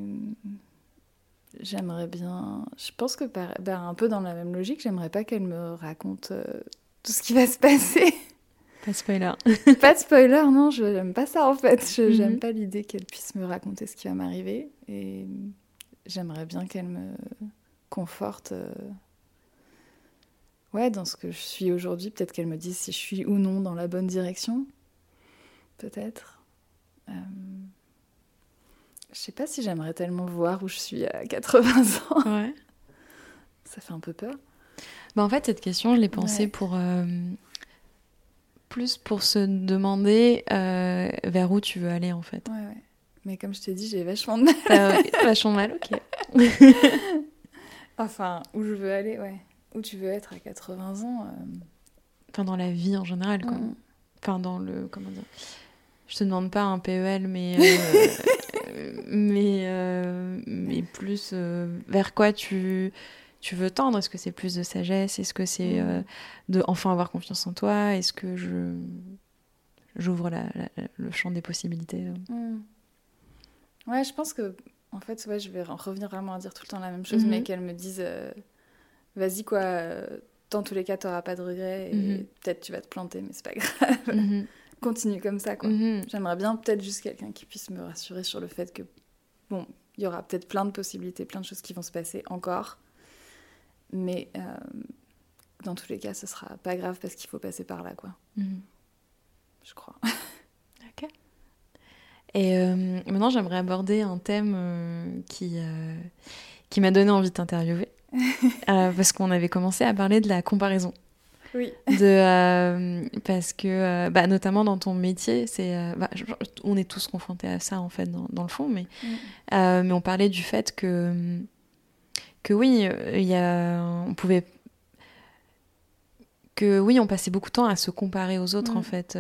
j'aimerais bien, je pense que par- bah, un peu dans la même logique, j'aimerais pas qu'elle me raconte euh, tout ce qui va se passer. Pas de spoiler. pas de spoiler, non, je n'aime pas ça en fait. Je Mhm. j'aime pas l'idée qu'elle puisse me raconter ce qui va m'arriver. Et j'aimerais bien qu'elle me conforte euh, ouais, dans ce que je suis aujourd'hui. Peut-être qu'elle me dise si je suis ou non dans la bonne direction. Peut-être. Euh, Je sais pas si j'aimerais tellement voir où je suis à 80 ans. Ouais. Ça fait un peu peur. Bah, en fait, cette question, je l'ai pensée Ouais. pour. euh, plus pour se demander euh, vers où tu veux aller, en fait. Ouais, ouais. Mais comme je t'ai dit, j'ai vachement de mal. T'as vachement mal, ok. enfin, où je veux aller, ouais. Où tu veux être à 80 ans. euh, Enfin, dans la vie en général, quoi. mm. Enfin, dans le. Comment dire Je te demande pas un PEL, mais. euh, mais, euh, mais plus euh, vers quoi tu, tu veux tendre? Est-ce que c'est plus de sagesse? Est-ce que c'est Mm. de enfin avoir confiance en toi? Est-ce que je. J'ouvre la- la- le champ des possibilités? Euh Mm. Ouais, je pense que, en fait, ouais, je vais re- revenir vraiment à dire tout le temps la même chose, mais qu'elle me dise, vas-y, quoi, dans tous les cas, t'auras pas de regrets, et Mhm. peut-être tu vas te planter, mais c'est pas grave. Continue comme ça, quoi. Mhm. J'aimerais bien peut-être juste quelqu'un qui puisse me rassurer sur le fait que, bon, il y aura peut-être plein de possibilités, plein de choses qui vont se passer encore, mais euh, dans tous les cas, ce sera pas grave parce qu'il faut passer par là, quoi, Mhm. je crois. Et euh, maintenant, j'aimerais aborder un thème euh, qui, qui m'a donné envie de t'interviewer. Parce qu'on avait commencé à parler de la comparaison. Oui. De, euh, parce que, euh, bah, notamment dans ton métier, c'est, euh, bah, on est tous confrontés à ça, en fait, dans, dans le fond. Mais, euh, mais on parlait du fait que, que oui, y a, on pouvait que oui, on passait beaucoup de temps à se comparer aux autres, Mm. en fait,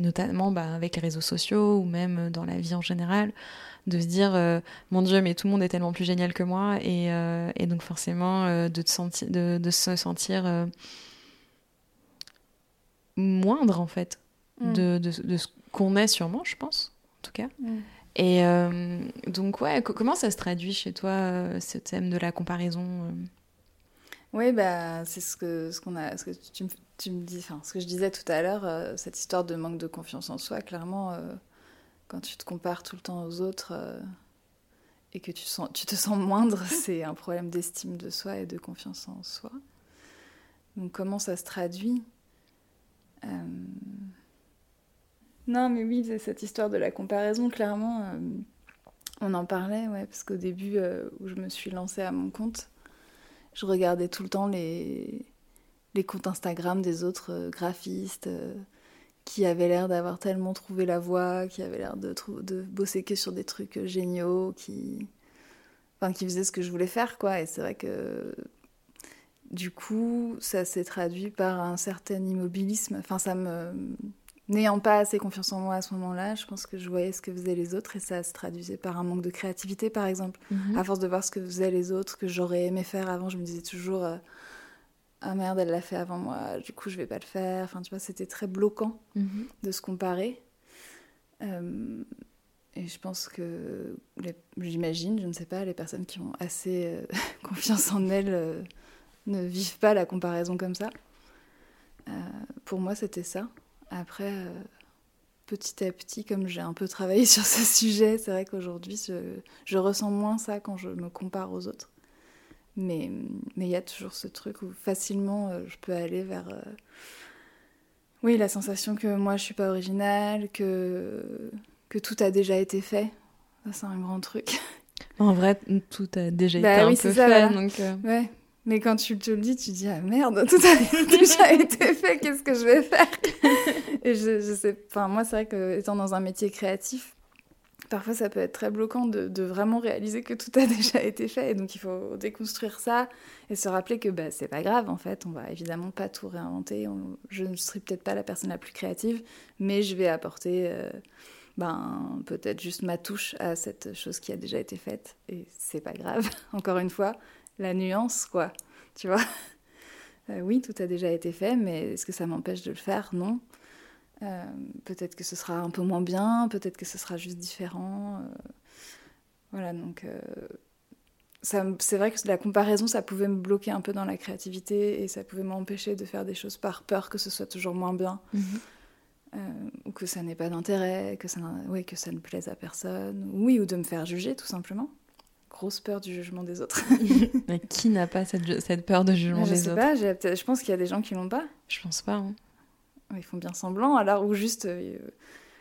notamment bah, avec les réseaux sociaux ou même dans la vie en général, de se dire, euh, mon Dieu, mais tout le monde est tellement plus génial que moi, et, euh, et donc forcément euh, de, te sentir, de, de se sentir moindre, en fait, Mm. de, de, de ce qu'on est sûrement, je pense, en tout cas. Mm. Et euh, donc, ouais, co- comment ça se traduit chez toi, euh, ce thème de la comparaison euh? Oui, bah, c'est ce que, ce qu'on a, ce que tu, me- tu me dis, enfin, ce que je disais tout à l'heure, euh, cette histoire de manque de confiance en soi, clairement, quand tu te compares tout le temps aux autres et que tu, sens, tu te sens moindre, c'est un problème d'estime de soi et de confiance en soi. Donc, comment ça se traduit? Euh, Non, mais oui, cette histoire de la comparaison, clairement, euh, on en parlait, ouais, parce qu'au début euh, où je me suis lancée à mon compte, je regardais tout le temps les, comptes Instagram des autres graphistes qui avaient l'air d'avoir tellement trouvé la voie, qui avaient l'air de, bosser que sur des trucs géniaux, qui... Enfin, qui faisaient ce que je voulais faire, quoi. Et c'est vrai que du coup, ça s'est traduit par un certain immobilisme. Enfin, ça me... N'ayant pas assez confiance en moi à ce moment-là, je pense que je voyais ce que faisaient les autres et ça se traduisait par un manque de créativité, par exemple. À force de voir ce que faisaient les autres, que j'aurais aimé faire avant, je me disais toujours euh, Ah merde, elle l'a fait avant moi, du coup je vais pas le faire. Enfin, tu vois, c'était très bloquant Mhm. de se comparer. Euh, et je pense que, j'imagine, je ne sais pas, les personnes qui ont assez euh, confiance en elles ne vivent pas la comparaison comme ça. Euh, pour moi, c'était ça. Après, euh, petit à petit, comme j'ai un peu travaillé sur ce sujet, c'est vrai qu'aujourd'hui, je, je ressens moins ça quand je me compare aux autres. Mais mais il y a toujours ce truc où facilement euh, je peux aller vers oui la sensation que moi je suis pas originale, que que tout a déjà été fait. Ça c'est un grand truc. En vrai, tout a déjà Bah été oui, un peu ça, fait, voilà. donc... Ouais. Mais quand tu te le dis, tu dis ah merde, tout a déjà été fait, qu'est-ce que je vais faire? Et je, je sais, enfin moi c'est vrai que étant dans un métier créatif, parfois ça peut être très bloquant de, de vraiment réaliser que tout a déjà été fait, et donc il faut déconstruire ça et se rappeler que bah, c'est pas grave en fait, on va évidemment pas tout réinventer, on- je ne serai peut-être pas la personne la plus créative, mais je vais apporter euh, ben peut-être juste ma touche à cette chose qui a déjà été faite, et c'est pas grave, encore une fois la nuance, quoi. Tu vois Euh, Oui, tout a déjà été fait, mais est-ce que ça m'empêche de le faire? Non. Euh, peut-être que ce sera un peu moins bien, peut-être que ce sera juste différent. euh, Voilà, donc c'est vrai que la comparaison, ça pouvait me bloquer un peu dans la créativité et ça pouvait m'empêcher de faire des choses par peur que ce soit toujours moins bien mhm. euh, ou que ça n'ait pas d'intérêt, que ça, que ça ne plaise à personne, oui, ou de me faire juger tout simplement. Grosse peur du jugement des autres. Mais qui n'a pas cette, cette peur de jugement je des sais autres pas, je pense qu'il y a des gens qui l'ont pas. Je pense pas. hein. Ils font bien semblant, alors ou juste, euh,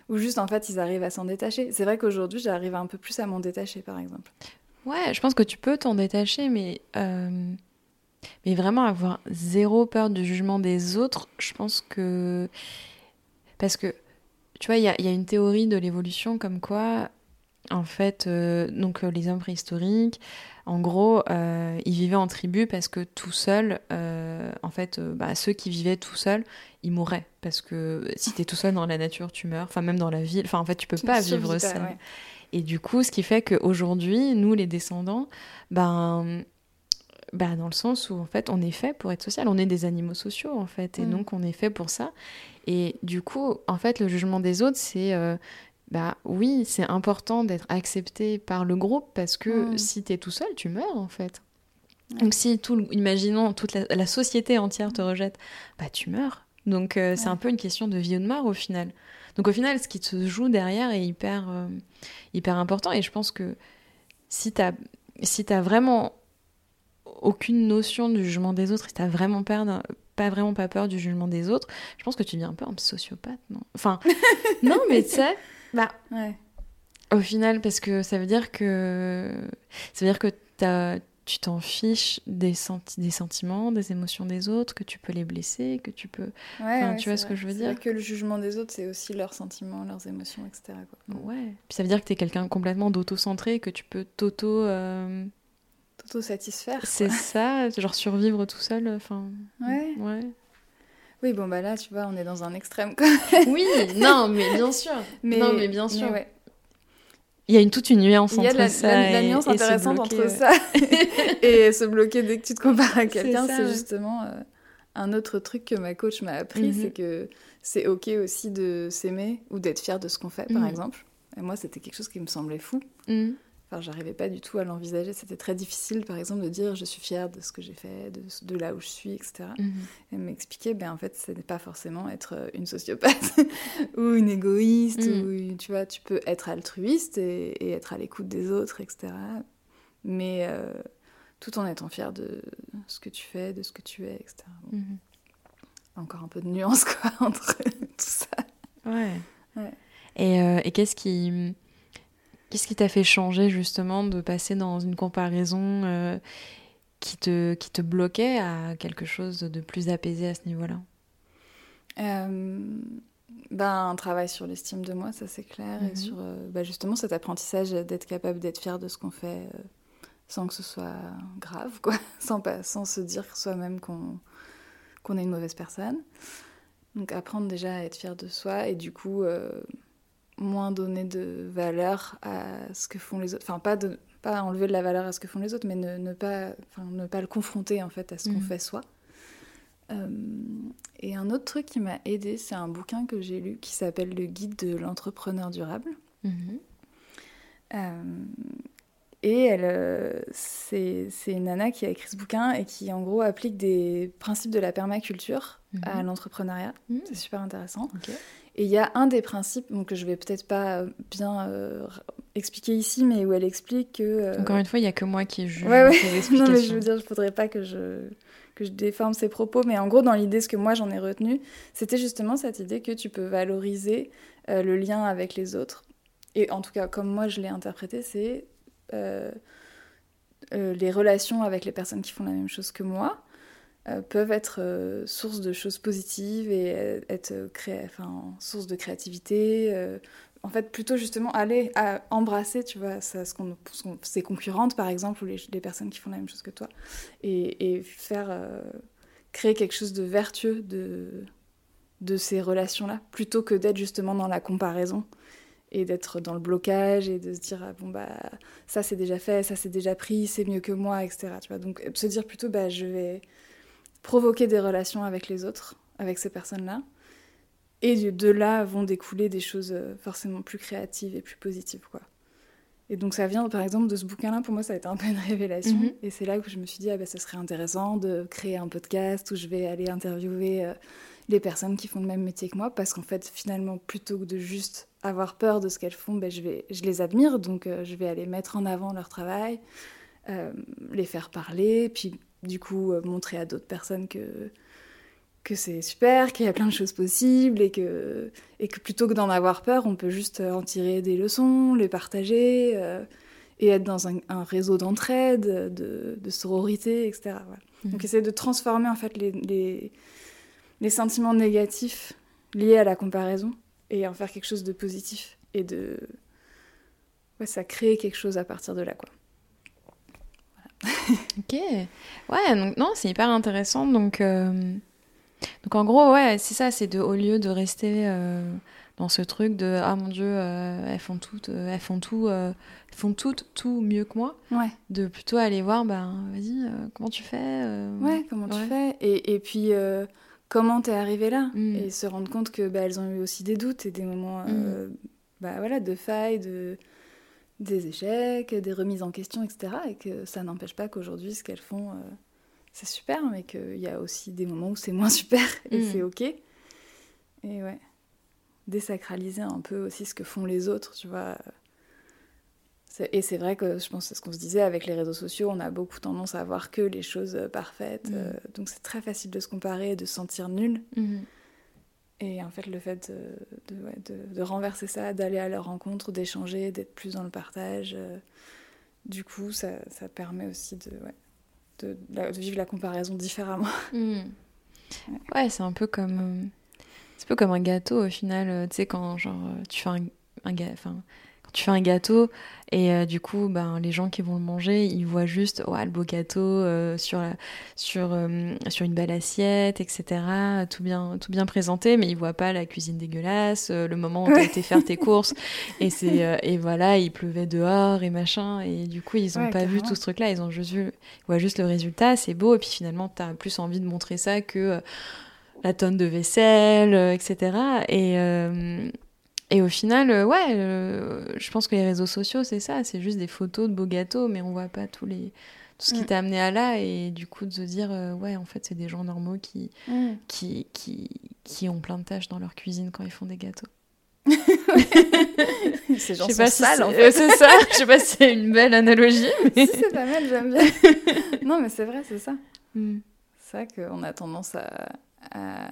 ou juste en fait ils arrivent à s'en détacher. C'est vrai qu'aujourd'hui j'arrive un peu plus à m'en détacher par exemple. Ouais, je pense que tu peux t'en détacher, mais, euh, mais vraiment avoir zéro peur du jugement des autres, je pense que. Parce que, tu vois, il y a, il y a une théorie de l'évolution comme quoi en fait, euh, donc euh, les hommes préhistoriques, en gros, euh, ils vivaient en tribu parce que tout seul, en fait, bah, ceux qui vivaient tout seuls, ils mouraient. Parce que si t'es tout seul dans la nature, tu meurs. Enfin, même dans la ville. Enfin, en fait, tu peux pas vivre seul. Et du coup, ce qui fait qu'aujourd'hui, nous, les descendants, ben, bah, dans le sens où en fait on est fait pour être social, on est des animaux sociaux en fait, et mm. donc on est fait pour ça. Et du coup, en fait, le jugement des autres, c'est bah oui, c'est important d'être accepté par le groupe parce que mm. si tu es tout seul, tu meurs en fait. Donc si tout, imaginons toute la, société entière te rejette, bah tu meurs. Donc euh, c'est un peu une question de vie ou de mort au final. Donc au final, ce qui se joue derrière est hyper, euh, hyper important. Et je pense que si tu si as vraiment aucune notion du jugement des autres, si t'as vraiment peur, pas vraiment pas peur du jugement des autres, je pense que tu deviens un peu un sociopathe, non? Enfin, non, mais tu sais, bah, ouais. Au final, parce que ça veut dire que ça veut dire que as, tu t'en fiches des, des sentiments, des émotions des autres, que tu peux les blesser, que tu peux. Ouais, tu vois ce que je veux dire que le jugement des autres, c'est aussi leurs sentiments, leurs émotions, etc. Quoi. Ouais. Puis ça veut dire que tu es quelqu'un complètement d'auto-centré, que tu peux t'auto. Euh... T'auto-satisfaire. C'est ça, genre survivre tout seul. Enfin. Ouais. Ouais. Oui, bon, bah là, tu vois, on est dans un extrême. oui, non, mais bien sûr. Mais, non, mais bien sûr. Il y a une, toute une nuance entre ça. Il y a la, nuance intéressante entre ça et se bloquer dès que tu te compares à quelqu'un. C'est justement euh, un autre truc que ma coach m'a appris mhm. c'est que c'est OK aussi de s'aimer ou d'être fier de ce qu'on fait, par mhm. exemple. Et moi, c'était quelque chose qui me semblait fou. J'arrivais pas du tout à l'envisager. C'était très difficile, par exemple, de dire je suis fière de ce que j'ai fait, de, là où je suis, etc. Mhm. Et m'expliquer, ben en fait, ce n'est pas forcément être une sociopathe ou une égoïste. Mhm. Ou, tu vois, tu peux être altruiste et, être à l'écoute des autres, etc. Mais euh, tout en étant fière de ce que tu fais, de ce que tu es, etc. Mhm. Encore un peu de nuance, quoi, entre tout ça. Ouais. Et, euh, et qu'est-ce qui Qu'est-ce qui t'a fait changer justement de passer dans une comparaison euh, qui, te, qui te bloquait à quelque chose de plus apaisé à ce niveau-là? Euh, ben, Un travail sur l'estime de moi, ça c'est clair, et mhm. sur euh, ben, justement cet apprentissage d'être capable d'être fier de ce qu'on fait sans que ce soit grave, quoi, sans, pas, sans se dire soi-même qu'on qu'on est une mauvaise personne. Donc apprendre déjà à être fier de soi et du coup moins donner de valeur à ce que font les autres. Enfin, pas, de, pas enlever de la valeur à ce que font les autres, mais ne, ne pas, enfin, ne pas le confronter en fait à ce qu'on mm. fait soi. Euh, et un autre truc qui m'a aidé, c'est un bouquin que j'ai lu qui s'appelle Le guide de l'entrepreneur durable. Mm-hmm. Euh, et elle, euh, c'est, une nana qui a écrit ce bouquin et qui en gros applique des principes de la permaculture à mm-hmm. l'entrepreneuriat. Mm. C'est super intéressant. Et il y a un des principes que je vais peut-être pas bien euh, expliquer ici, mais où elle explique que. Euh, Encore une fois, il y a que moi qui juge. Ouais, ouais. non, mais je veux dire, je voudrais pas que je que je déforme ses propos, mais en gros, dans l'idée, ce que moi j'en ai retenu, c'était justement cette idée que tu peux valoriser euh, le lien avec les autres. Et en tout cas, comme moi je l'ai interprété, c'est les relations avec les personnes qui font la même chose que moi. Euh, peuvent être euh, source de choses positives et euh, être enfin, source de créativité. en fait, plutôt justement aller à embrasser, tu vois, ce qu'on, ses concurrentes par exemple, ou les, personnes qui font la même chose que toi, et, faire créer quelque chose de vertueux de, de ces relations-là, plutôt que d'être justement dans la comparaison et d'être dans le blocage et de se dire ah, bon bah ça c'est déjà fait, ça c'est déjà pris, c'est mieux que moi, etc. Tu vois, donc se dire plutôt bah je vais provoquer des relations avec les autres, avec ces personnes-là. Et de là vont découler des choses euh, forcément plus créatives et plus positives, quoi. Et donc ça vient, par exemple, de ce bouquin-là, pour moi, ça a été un peu une révélation. Mhm. Et c'est là que je me suis dit, ah ça serait intéressant de créer un podcast où je vais aller interviewer euh, les personnes qui font le même métier que moi, parce qu'en fait, finalement, plutôt que de juste avoir peur de ce qu'elles font, ben, je, vais, je les admire, donc euh, je vais aller mettre en avant leur travail, les faire parler, puis du coup euh, montrer à d'autres personnes que que c'est super, qu'il y a plein de choses possibles et que, et que plutôt que d'en avoir peur, on peut juste euh, en tirer des leçons, les partager euh, et être dans un, réseau d'entraide, de, de, sororité, etc. Mmh. Donc essayer de transformer en fait les, les, les, sentiments négatifs liés à la comparaison et en faire quelque chose de positif et de, ouais, ça crée quelque chose à partir de là, quoi. Ok. Ouais, donc non, c'est hyper intéressant. Donc, euh, donc en gros, ouais, c'est ça, c'est de au lieu de rester euh, dans ce truc de ah mon dieu, euh, elles font toutes, elles font tout, elles font toutes tout mieux que moi, Ouais. de plutôt aller voir, ben vas-y, comment tu fais Ouais, comment tu fais? Et, et puis, comment t'es arrivé là Mm. Et se rendre compte que bah, elles ont eu aussi des doutes et des moments euh, bah, voilà, de failles, de, des échecs, des remises en question, etc. Et que ça n'empêche pas qu'aujourd'hui, ce qu'elles font, euh, c'est super, mais qu'il y a aussi des moments où c'est moins super et Mm. c'est OK. Et ouais, désacraliser un peu aussi ce que font les autres, tu vois. C'est- Et c'est vrai que je pense que c'est ce qu'on se disait avec les réseaux sociaux, on a beaucoup tendance à voir que les choses euh, parfaites. Mm. euh, donc c'est très facile de se comparer et de se sentir nul. Mhm. Et en fait, le fait de, de, ouais, de- de renverser ça, d'aller à leur rencontre, d'échanger, d'être plus dans le partage, euh, du coup, ça, ça permet aussi de, ouais, de, de vivre la comparaison différemment. Mhm. Ouais, c'est un peu comme, euh, c'est un peu comme un gâteau au final. euh, Tu sais quand genre tu fais un, un enfin tu fais un gâteau et euh, du coup ben les gens qui vont le manger ils voient juste ouais, le beau gâteau euh, sur sur euh, sur une belle assiette etc tout bien tout bien présenté mais ils voient pas la cuisine dégueulasse euh, le moment où t'as Ouais. été faire tes courses et c'est et voilà il pleuvait dehors et machin et du coup ils ont Ouais, pas vu tout ce truc là ils ont juste vu ils voient juste le résultat c'est beau et puis finalement t'as plus envie de montrer ça que la tonne de vaisselle etc et et au final, euh, ouais, euh, je pense que les réseaux sociaux, c'est ça, c'est juste des photos de beaux gâteaux, mais on voit pas tous les, tout ce qui Mm. t'a amené à là, et du coup de se dire, euh, ouais, en fait, c'est des gens normaux qui, qui, qui, qui ont plein de tâches dans leur cuisine quand ils font des gâteaux. Ces gens sont pas sales, c'est en fait. c'est ça, je sais pas si c'est une belle analogie, mais... si, c'est pas mal, j'aime bien. non, mais c'est vrai, c'est ça. Mm. C'est vrai qu'on a tendance à... à-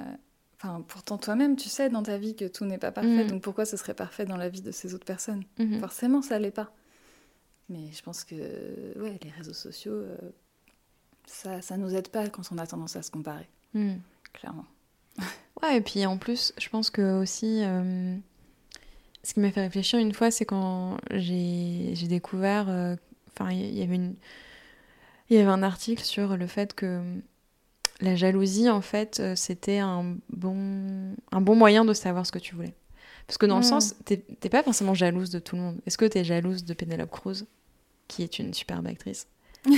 Enfin, pourtant, toi-même, tu sais dans ta vie que tout n'est pas parfait, Mm. donc pourquoi ce serait parfait dans la vie de ces autres personnes? Mhm. Forcément, ça l'est pas. Mais je pense que ouais, les réseaux sociaux, euh, ça, ça nous aide pas quand on a tendance à se comparer, Mm. clairement. Ouais, et puis en plus, je pense que aussi, euh, ce qui m'a fait réfléchir une fois, c'est quand j'ai découvert, euh, enfin, il y avait une, il y avait un article sur le fait que la jalousie, en fait, euh, c'était un bon, un bon moyen de savoir ce que tu voulais. Parce que dans le Mm. sens, t'es pas forcément jalouse de tout le monde. Est-ce que t'es jalouse de Penelope Cruz, qui est une superbe actrice?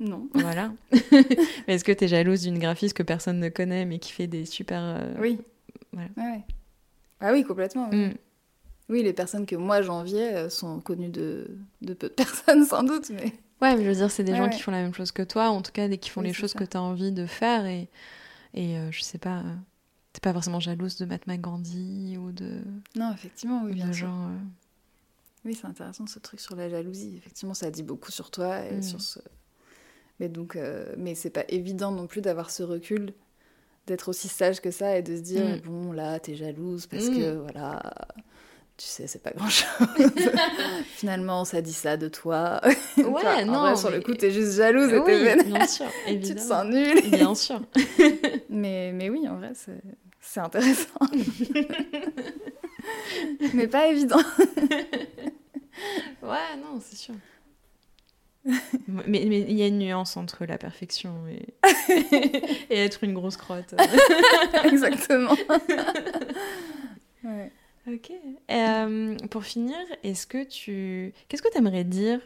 Non. Voilà. Mais est-ce que t'es jalouse d'une graphiste que personne ne connaît, mais qui fait des super... euh, Oui. Voilà. Ouais. Ah oui, complètement. oui. Mm. Oui, les personnes que moi j'enviais euh, sont connues de, de peu de personnes, sans doute, mais... Ouais, mais je veux dire, c'est des Ouais, gens ouais. qui font la même chose que toi, en tout cas, des qui font Oui, les choses ça. que tu as envie de faire. Et, et euh, je sais pas, euh, t'es pas forcément jalouse de Mahatma Gandhi ou de, Non, effectivement, oui, de bien sûr. gens. euh, Oui, c'est intéressant ce truc sur la jalousie. Effectivement, ça dit beaucoup sur toi et Mm. sur ce. Mais donc, euh, mais c'est pas évident non plus d'avoir ce recul, d'être aussi sage que ça et de se dire Mm. bon là t'es jalouse parce Mm. que voilà, tu sais c'est pas grand chose. Finalement ça dit ça de toi. En non, vrai, sur le coup t'es juste jalouse et Oui, t'es bien sûr, tu te évidemment. sens nul. Bien sûr. Mais mais oui en vrai c'est intéressant. mais pas évident. Ouais, non, c'est sûr. mais mais il y a une nuance entre la perfection et, et être une grosse crotte. Exactement. ouais. Ok. Euh, pour finir, est-ce que tu... Qu'est-ce que tu aimerais dire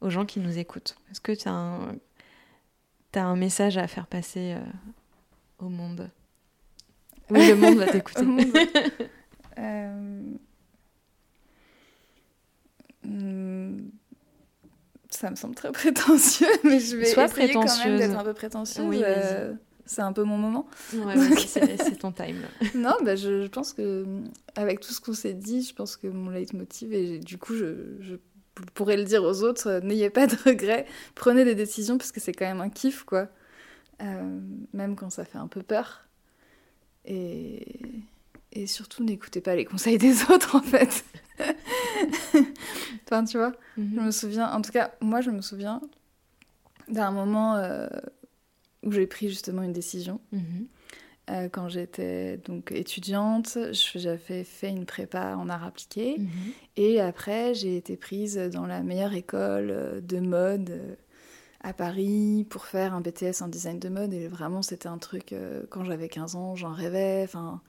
aux gens qui nous écoutent? Est-ce que tu as un... t'as un message à faire passer euh, au monde? Oui, le monde va t'écouter. Euh, hmm, Ça me semble très prétentieux, mais je vais Sois essayer quand même d'être un peu prétentieuse. Oui, c'est un peu mon moment. Ouais, c'est ton time. Non, bah, je, je pense que avec tout ce qu'on s'est dit, je pense que mon leitmotiv, et du coup, je, je pourrais le dire aux autres, euh, n'ayez pas de regrets, prenez des décisions, parce que c'est quand même un kiff, quoi. Euh, même quand ça fait un peu peur. Et, et surtout, n'écoutez pas les conseils des autres, en fait. enfin, tu vois, je Mhm. me souviens, en tout cas, moi, je me souviens d'un moment euh, où j'ai pris justement une décision. Mhm. euh, quand j'étais donc étudiante. J'avais fait une prépa en art appliqué. Mhm. Et après, j'ai été prise dans la meilleure école de mode euh, à Paris pour faire un BTS en design de mode. Et vraiment, c'était un truc, euh, quand j'avais 15 ans, j'en rêvais. Enfin,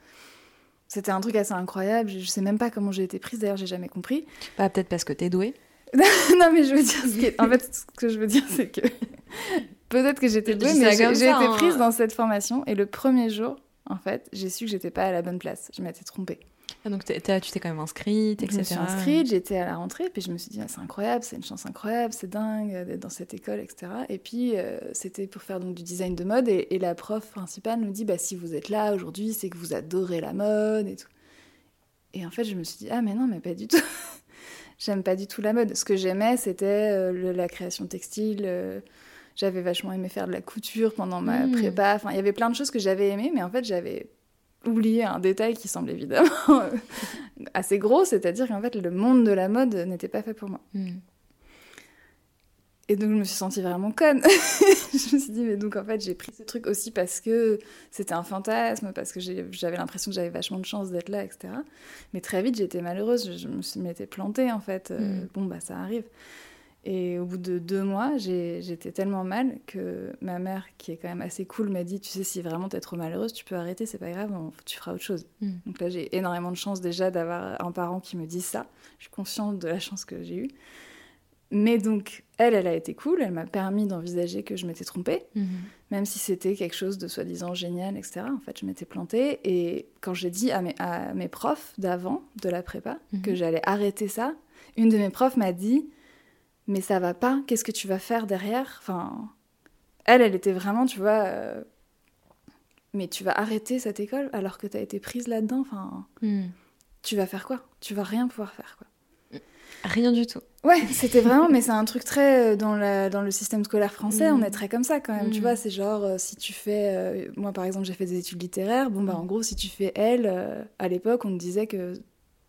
c'était un truc assez incroyable. Je je sais même pas comment j'ai été prise, d'ailleurs, j'ai jamais compris. Bah, peut-être parce que t'es douée. non, mais je veux dire, ce qui est- en fait, ce que je veux dire, c'est que peut-être que j'étais Je douée, mais j'ai été hein. prise dans cette formation. Et le premier jour, en fait, j'ai su que j'étais pas à la bonne place. Je m'étais trompée. Ah, donc tu t'es quand même inscrite, Je etc. me suis inscrite, j'étais à la rentrée, puis je me suis dit, ah, c'est incroyable, c'est une chance incroyable, c'est dingue d'être dans cette école, etc. Et puis, euh, c'était pour faire donc du design de mode, et, et la prof principale nous dit, bah, si vous êtes là aujourd'hui, c'est que vous adorez la mode et tout. Et en fait, je me suis dit, ah, mais non, mais pas du tout. J'aime pas du tout la mode. Ce que j'aimais, c'était euh, la création textile. euh, j'avais vachement aimé faire de la couture pendant ma Mm. prépa. Enfin, il y avait plein de choses que j'avais aimées, mais en fait, j'avais oublié un détail qui semble évidemment assez gros, c'est-à-dire qu'en fait, le monde de la mode n'était pas fait pour moi. Mm. Et donc, je me suis sentie vraiment conne. je me suis dit, mais donc, en fait, j'ai pris ce truc aussi parce que c'était un fantasme, parce que j'avais l'impression que j'avais vachement de chance d'être là, etc. Mais très vite, j'étais malheureuse. Je, me m'étais plantée, en fait. Euh, Mm. Bon, bah, ça arrive. Et au bout de deux mois, j'étais tellement mal que ma mère, qui est quand même assez cool, m'a dit Tu sais, si vraiment t'es trop malheureuse, tu peux arrêter, c'est pas grave, on- tu feras autre chose. Mm. Donc là, j'ai énormément de chance déjà d'avoir un parent qui me dit ça. Je suis consciente de la chance que j'ai eue. Mais donc, elle, elle a été cool, elle m'a permis d'envisager que je m'étais trompée, Mhm. même si c'était quelque chose de soi-disant génial, etc. En fait, je m'étais plantée. Et quand j'ai dit à mes, à mes profs d'avant, de la prépa, Mhm. que j'allais arrêter ça, une de mes profs m'a dit Mais ça va pas, qu'est-ce que tu vas faire derrière? Enfin, elle, elle était vraiment, tu vois. euh, mais tu vas arrêter cette école alors que tu as été prise là-dedans. Enfin, Mm. tu vas faire quoi? Tu vas rien pouvoir faire, quoi. Rien du tout. Ouais, c'était vraiment, mais c'est un truc très euh, dans, la, dans le système scolaire français, on est très comme ça quand même. Tu Mm. vois, c'est genre, euh, si tu fais. euh, moi par exemple, j'ai fait des études littéraires. Bon, bah en gros, si tu fais euh, à l'époque, on te disait que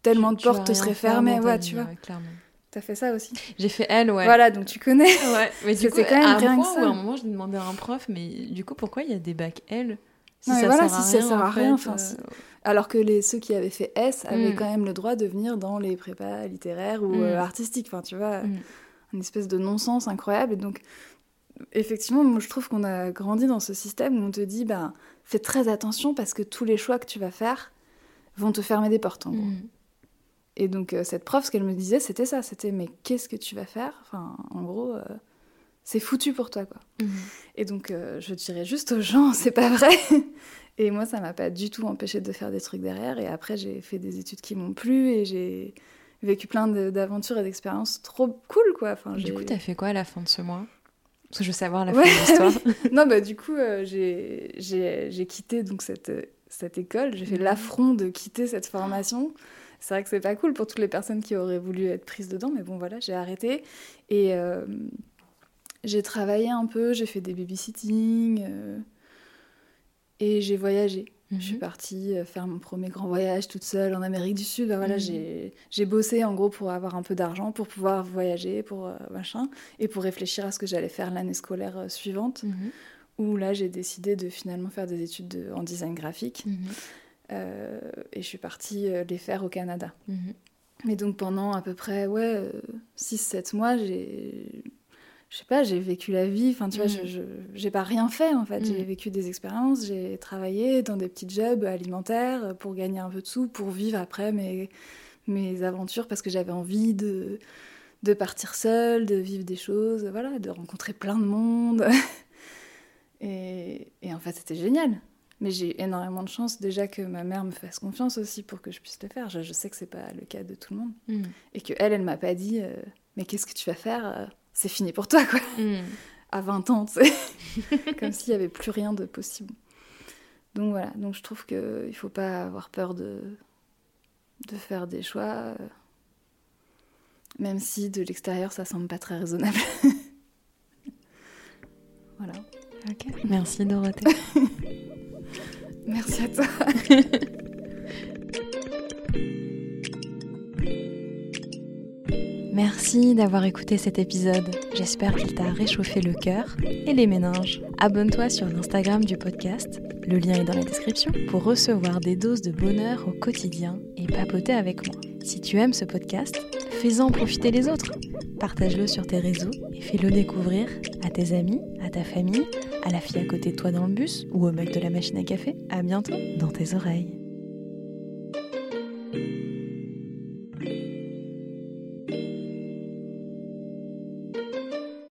tellement de Tu portes te seraient fermées. Ouais, tu vois. clairement. T'as fait ça aussi? J'ai fait elle, ouais. Voilà, donc tu connais. Ouais, mais du coup, c'est quand même à un rien que ça. où à un moment, je demandais à un prof, mais du coup, pourquoi il y a des bacs L si Non, ça voilà, sert à si ça rien, sert à en rien, fait, enfin, euh, si. Alors que les, ceux qui avaient fait S avaient Mm. quand même le droit de venir dans les prépas littéraires ou Mm. euh, artistiques. Enfin, tu vois, Mm. une espèce de non-sens incroyable. Et donc, effectivement, moi, je trouve qu'on a grandi dans ce système où on te dit, ben, fais très attention parce que tous les choix que tu vas faire vont te fermer des portes, en gros. Et donc, euh, cette prof, ce qu'elle me disait, c'était ça. C'était, mais qu'est-ce que tu vas faire? Enfin, en gros, euh, c'est foutu pour toi, quoi. Mm. Et donc, euh, je dirais juste aux gens, c'est pas vrai. Et moi, ça m'a pas du tout empêché de faire des trucs derrière. Et après, j'ai fait des études qui m'ont plu et j'ai vécu plein de- d'aventures et d'expériences trop cool, quoi. Enfin, Du coup, t'as fait quoi à la fin de ce mois? Parce que je veux savoir la Ouais, fin de l'histoire. non, bah du coup, euh, j'ai- quitté donc cette, cette école. J'ai fait Mhm. l'affront de quitter cette formation. C'est vrai que c'est pas cool pour toutes les personnes qui auraient voulu être prises dedans, mais bon, voilà, j'ai arrêté. Et euh, j'ai travaillé un peu, j'ai fait des babysitting euh, et j'ai voyagé. Je suis Mhm. partie euh, faire mon premier grand voyage toute seule en Amérique du Sud. Ben voilà, Mhm. j'ai- bossé en gros pour avoir un peu d'argent, pour pouvoir voyager, pour euh, machin, et pour réfléchir à ce que j'allais faire l'année scolaire suivante Mhm. où là j'ai décidé de finalement faire des études de- en design graphique et je suis partie euh, les faire au Canada. Mhm. Mais donc pendant à peu près ouais 6-7 mois, j'ai je sais pas, j'ai vécu la vie, enfin tu vois, Mm. je- j'ai pas rien fait en fait, j'ai vécu des expériences, j'ai travaillé dans des petits jobs alimentaires pour gagner un peu de sous, pour vivre après mes mes aventures parce que j'avais envie de de partir seule, de vivre des choses, voilà, de rencontrer plein de monde. Et, et en fait, c'était génial. Mais j'ai énormément de chance déjà que ma mère me fasse confiance aussi pour que je puisse le faire. Je, je sais que c'est pas le cas de tout le monde. Mm. Et que elle, elle m'a pas dit euh, Mais qu'est-ce que tu vas faire Euh, C'est fini pour toi, quoi. Mm. À 20 ans, tu sais. Comme s'il y avait plus rien de possible. Donc voilà. Donc je trouve qu'il faut pas avoir peur de, de faire des choix. euh, Même si de l'extérieur, ça semble pas très raisonnable. voilà. Ok. Merci Dorothée. Merci à toi. Merci d'avoir écouté cet épisode. J'espère qu'il t'a réchauffé le cœur et les méninges. Abonne-toi sur l'Instagram du podcast, le lien est dans la description, pour recevoir des doses de bonheur au quotidien et papoter avec moi. Si tu aimes ce podcast, fais-en profiter les autres. Partage-le sur tes réseaux et fais-le découvrir à tes amis, à ta famille, à la fille à côté de toi dans le bus ou au mec de la machine à café. À bientôt dans tes oreilles.